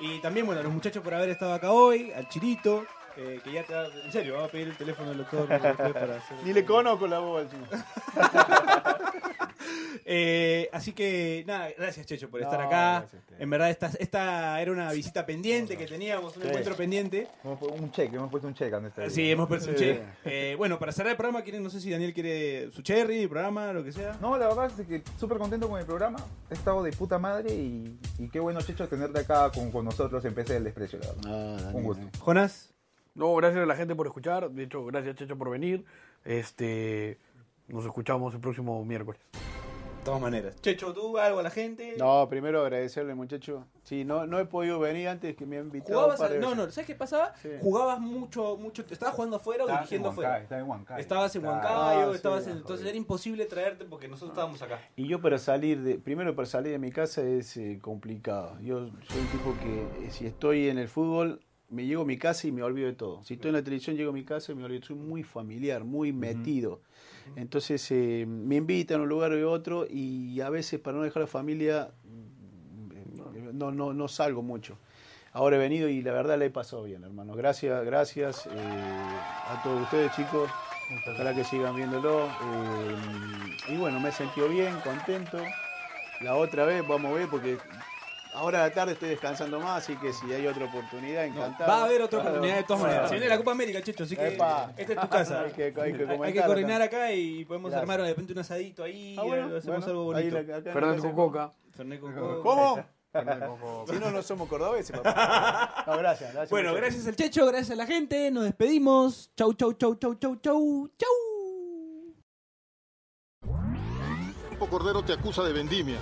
y también bueno, a los muchachos por haber estado acá hoy, al Chirito, eh, que ya te va, en serio, vamos a pedir el teléfono del doctor para hacer- Ni le conozco la voz. Eh, así que nada, gracias Checho por estar No, acá. En verdad esta, esta era una visita pendiente que teníamos, un Sí. encuentro pendiente. Un cheque, hemos puesto un cheque está. Sí, hemos puesto un check. Eh, bueno, para cerrar el programa, quieren, no sé si Daniel quiere su cherry, programa, lo que sea. No, la verdad es que súper contento con el programa. He estado de puta madre y, y qué bueno, Checho, tenerte acá con, con nosotros en PC del Desprecio, la verdad. Un gusto. Jonas. No, gracias a la gente por escuchar. De hecho, gracias Checho por venir. Este, nos escuchamos el próximo miércoles. De todas maneras. Checho, ¿tú algo a la gente? No, primero agradecerle, muchacho. Sí, no, no he podido venir antes que me han invitado. Jugabas un par al- de no, no, ¿sabes qué pasaba? Sí. Jugabas mucho, mucho, estabas jugando afuera o dirigiendo en Huancayo, afuera. estaba en Huancayo. Estabas en. Huancayo, Ah, estabas sí, en- entonces era imposible traerte porque nosotros estábamos acá. Y yo para salir de, primero para salir de mi casa es eh, complicado. Yo soy un tipo que eh, si estoy en el fútbol, me llego a mi casa y me olvido de todo. Si estoy en la televisión, llego a mi casa y me olvido. Soy muy familiar, muy metido. Entonces eh, me invitan a un lugar u otro y a veces para no dejar la familia mm, no, no, no salgo mucho. Ahora he venido y la verdad la he pasado bien, hermano. Gracias, gracias eh, a todos ustedes, chicos. Ojalá que sigan viéndolo. eh, y bueno, me he sentido bien, contento. La otra vez vamos a ver porque ahora a la tarde estoy descansando más, así que si hay otra oportunidad, encantado. Va a haber otra Claro. oportunidad de todas maneras. Se viene la Copa América, Checho, así que Epa. esta es tu casa. Hay que- hay que Hay que comentar coordinar acá. y podemos Gracias. armar de repente un asadito ahí, Ah, bueno, hacemos bueno, algo ahí bonito. la- la con coca. Fernet con coca. ¿Cómo? Fernet con coca. Si no, no somos cordobeses, papá. No, gracias, gracias. Bueno, gracias al Checho, gracias a la gente, nos despedimos. Chau, chau, chau, chau, chau, chau, chau. Cordero te acusa de vendimia.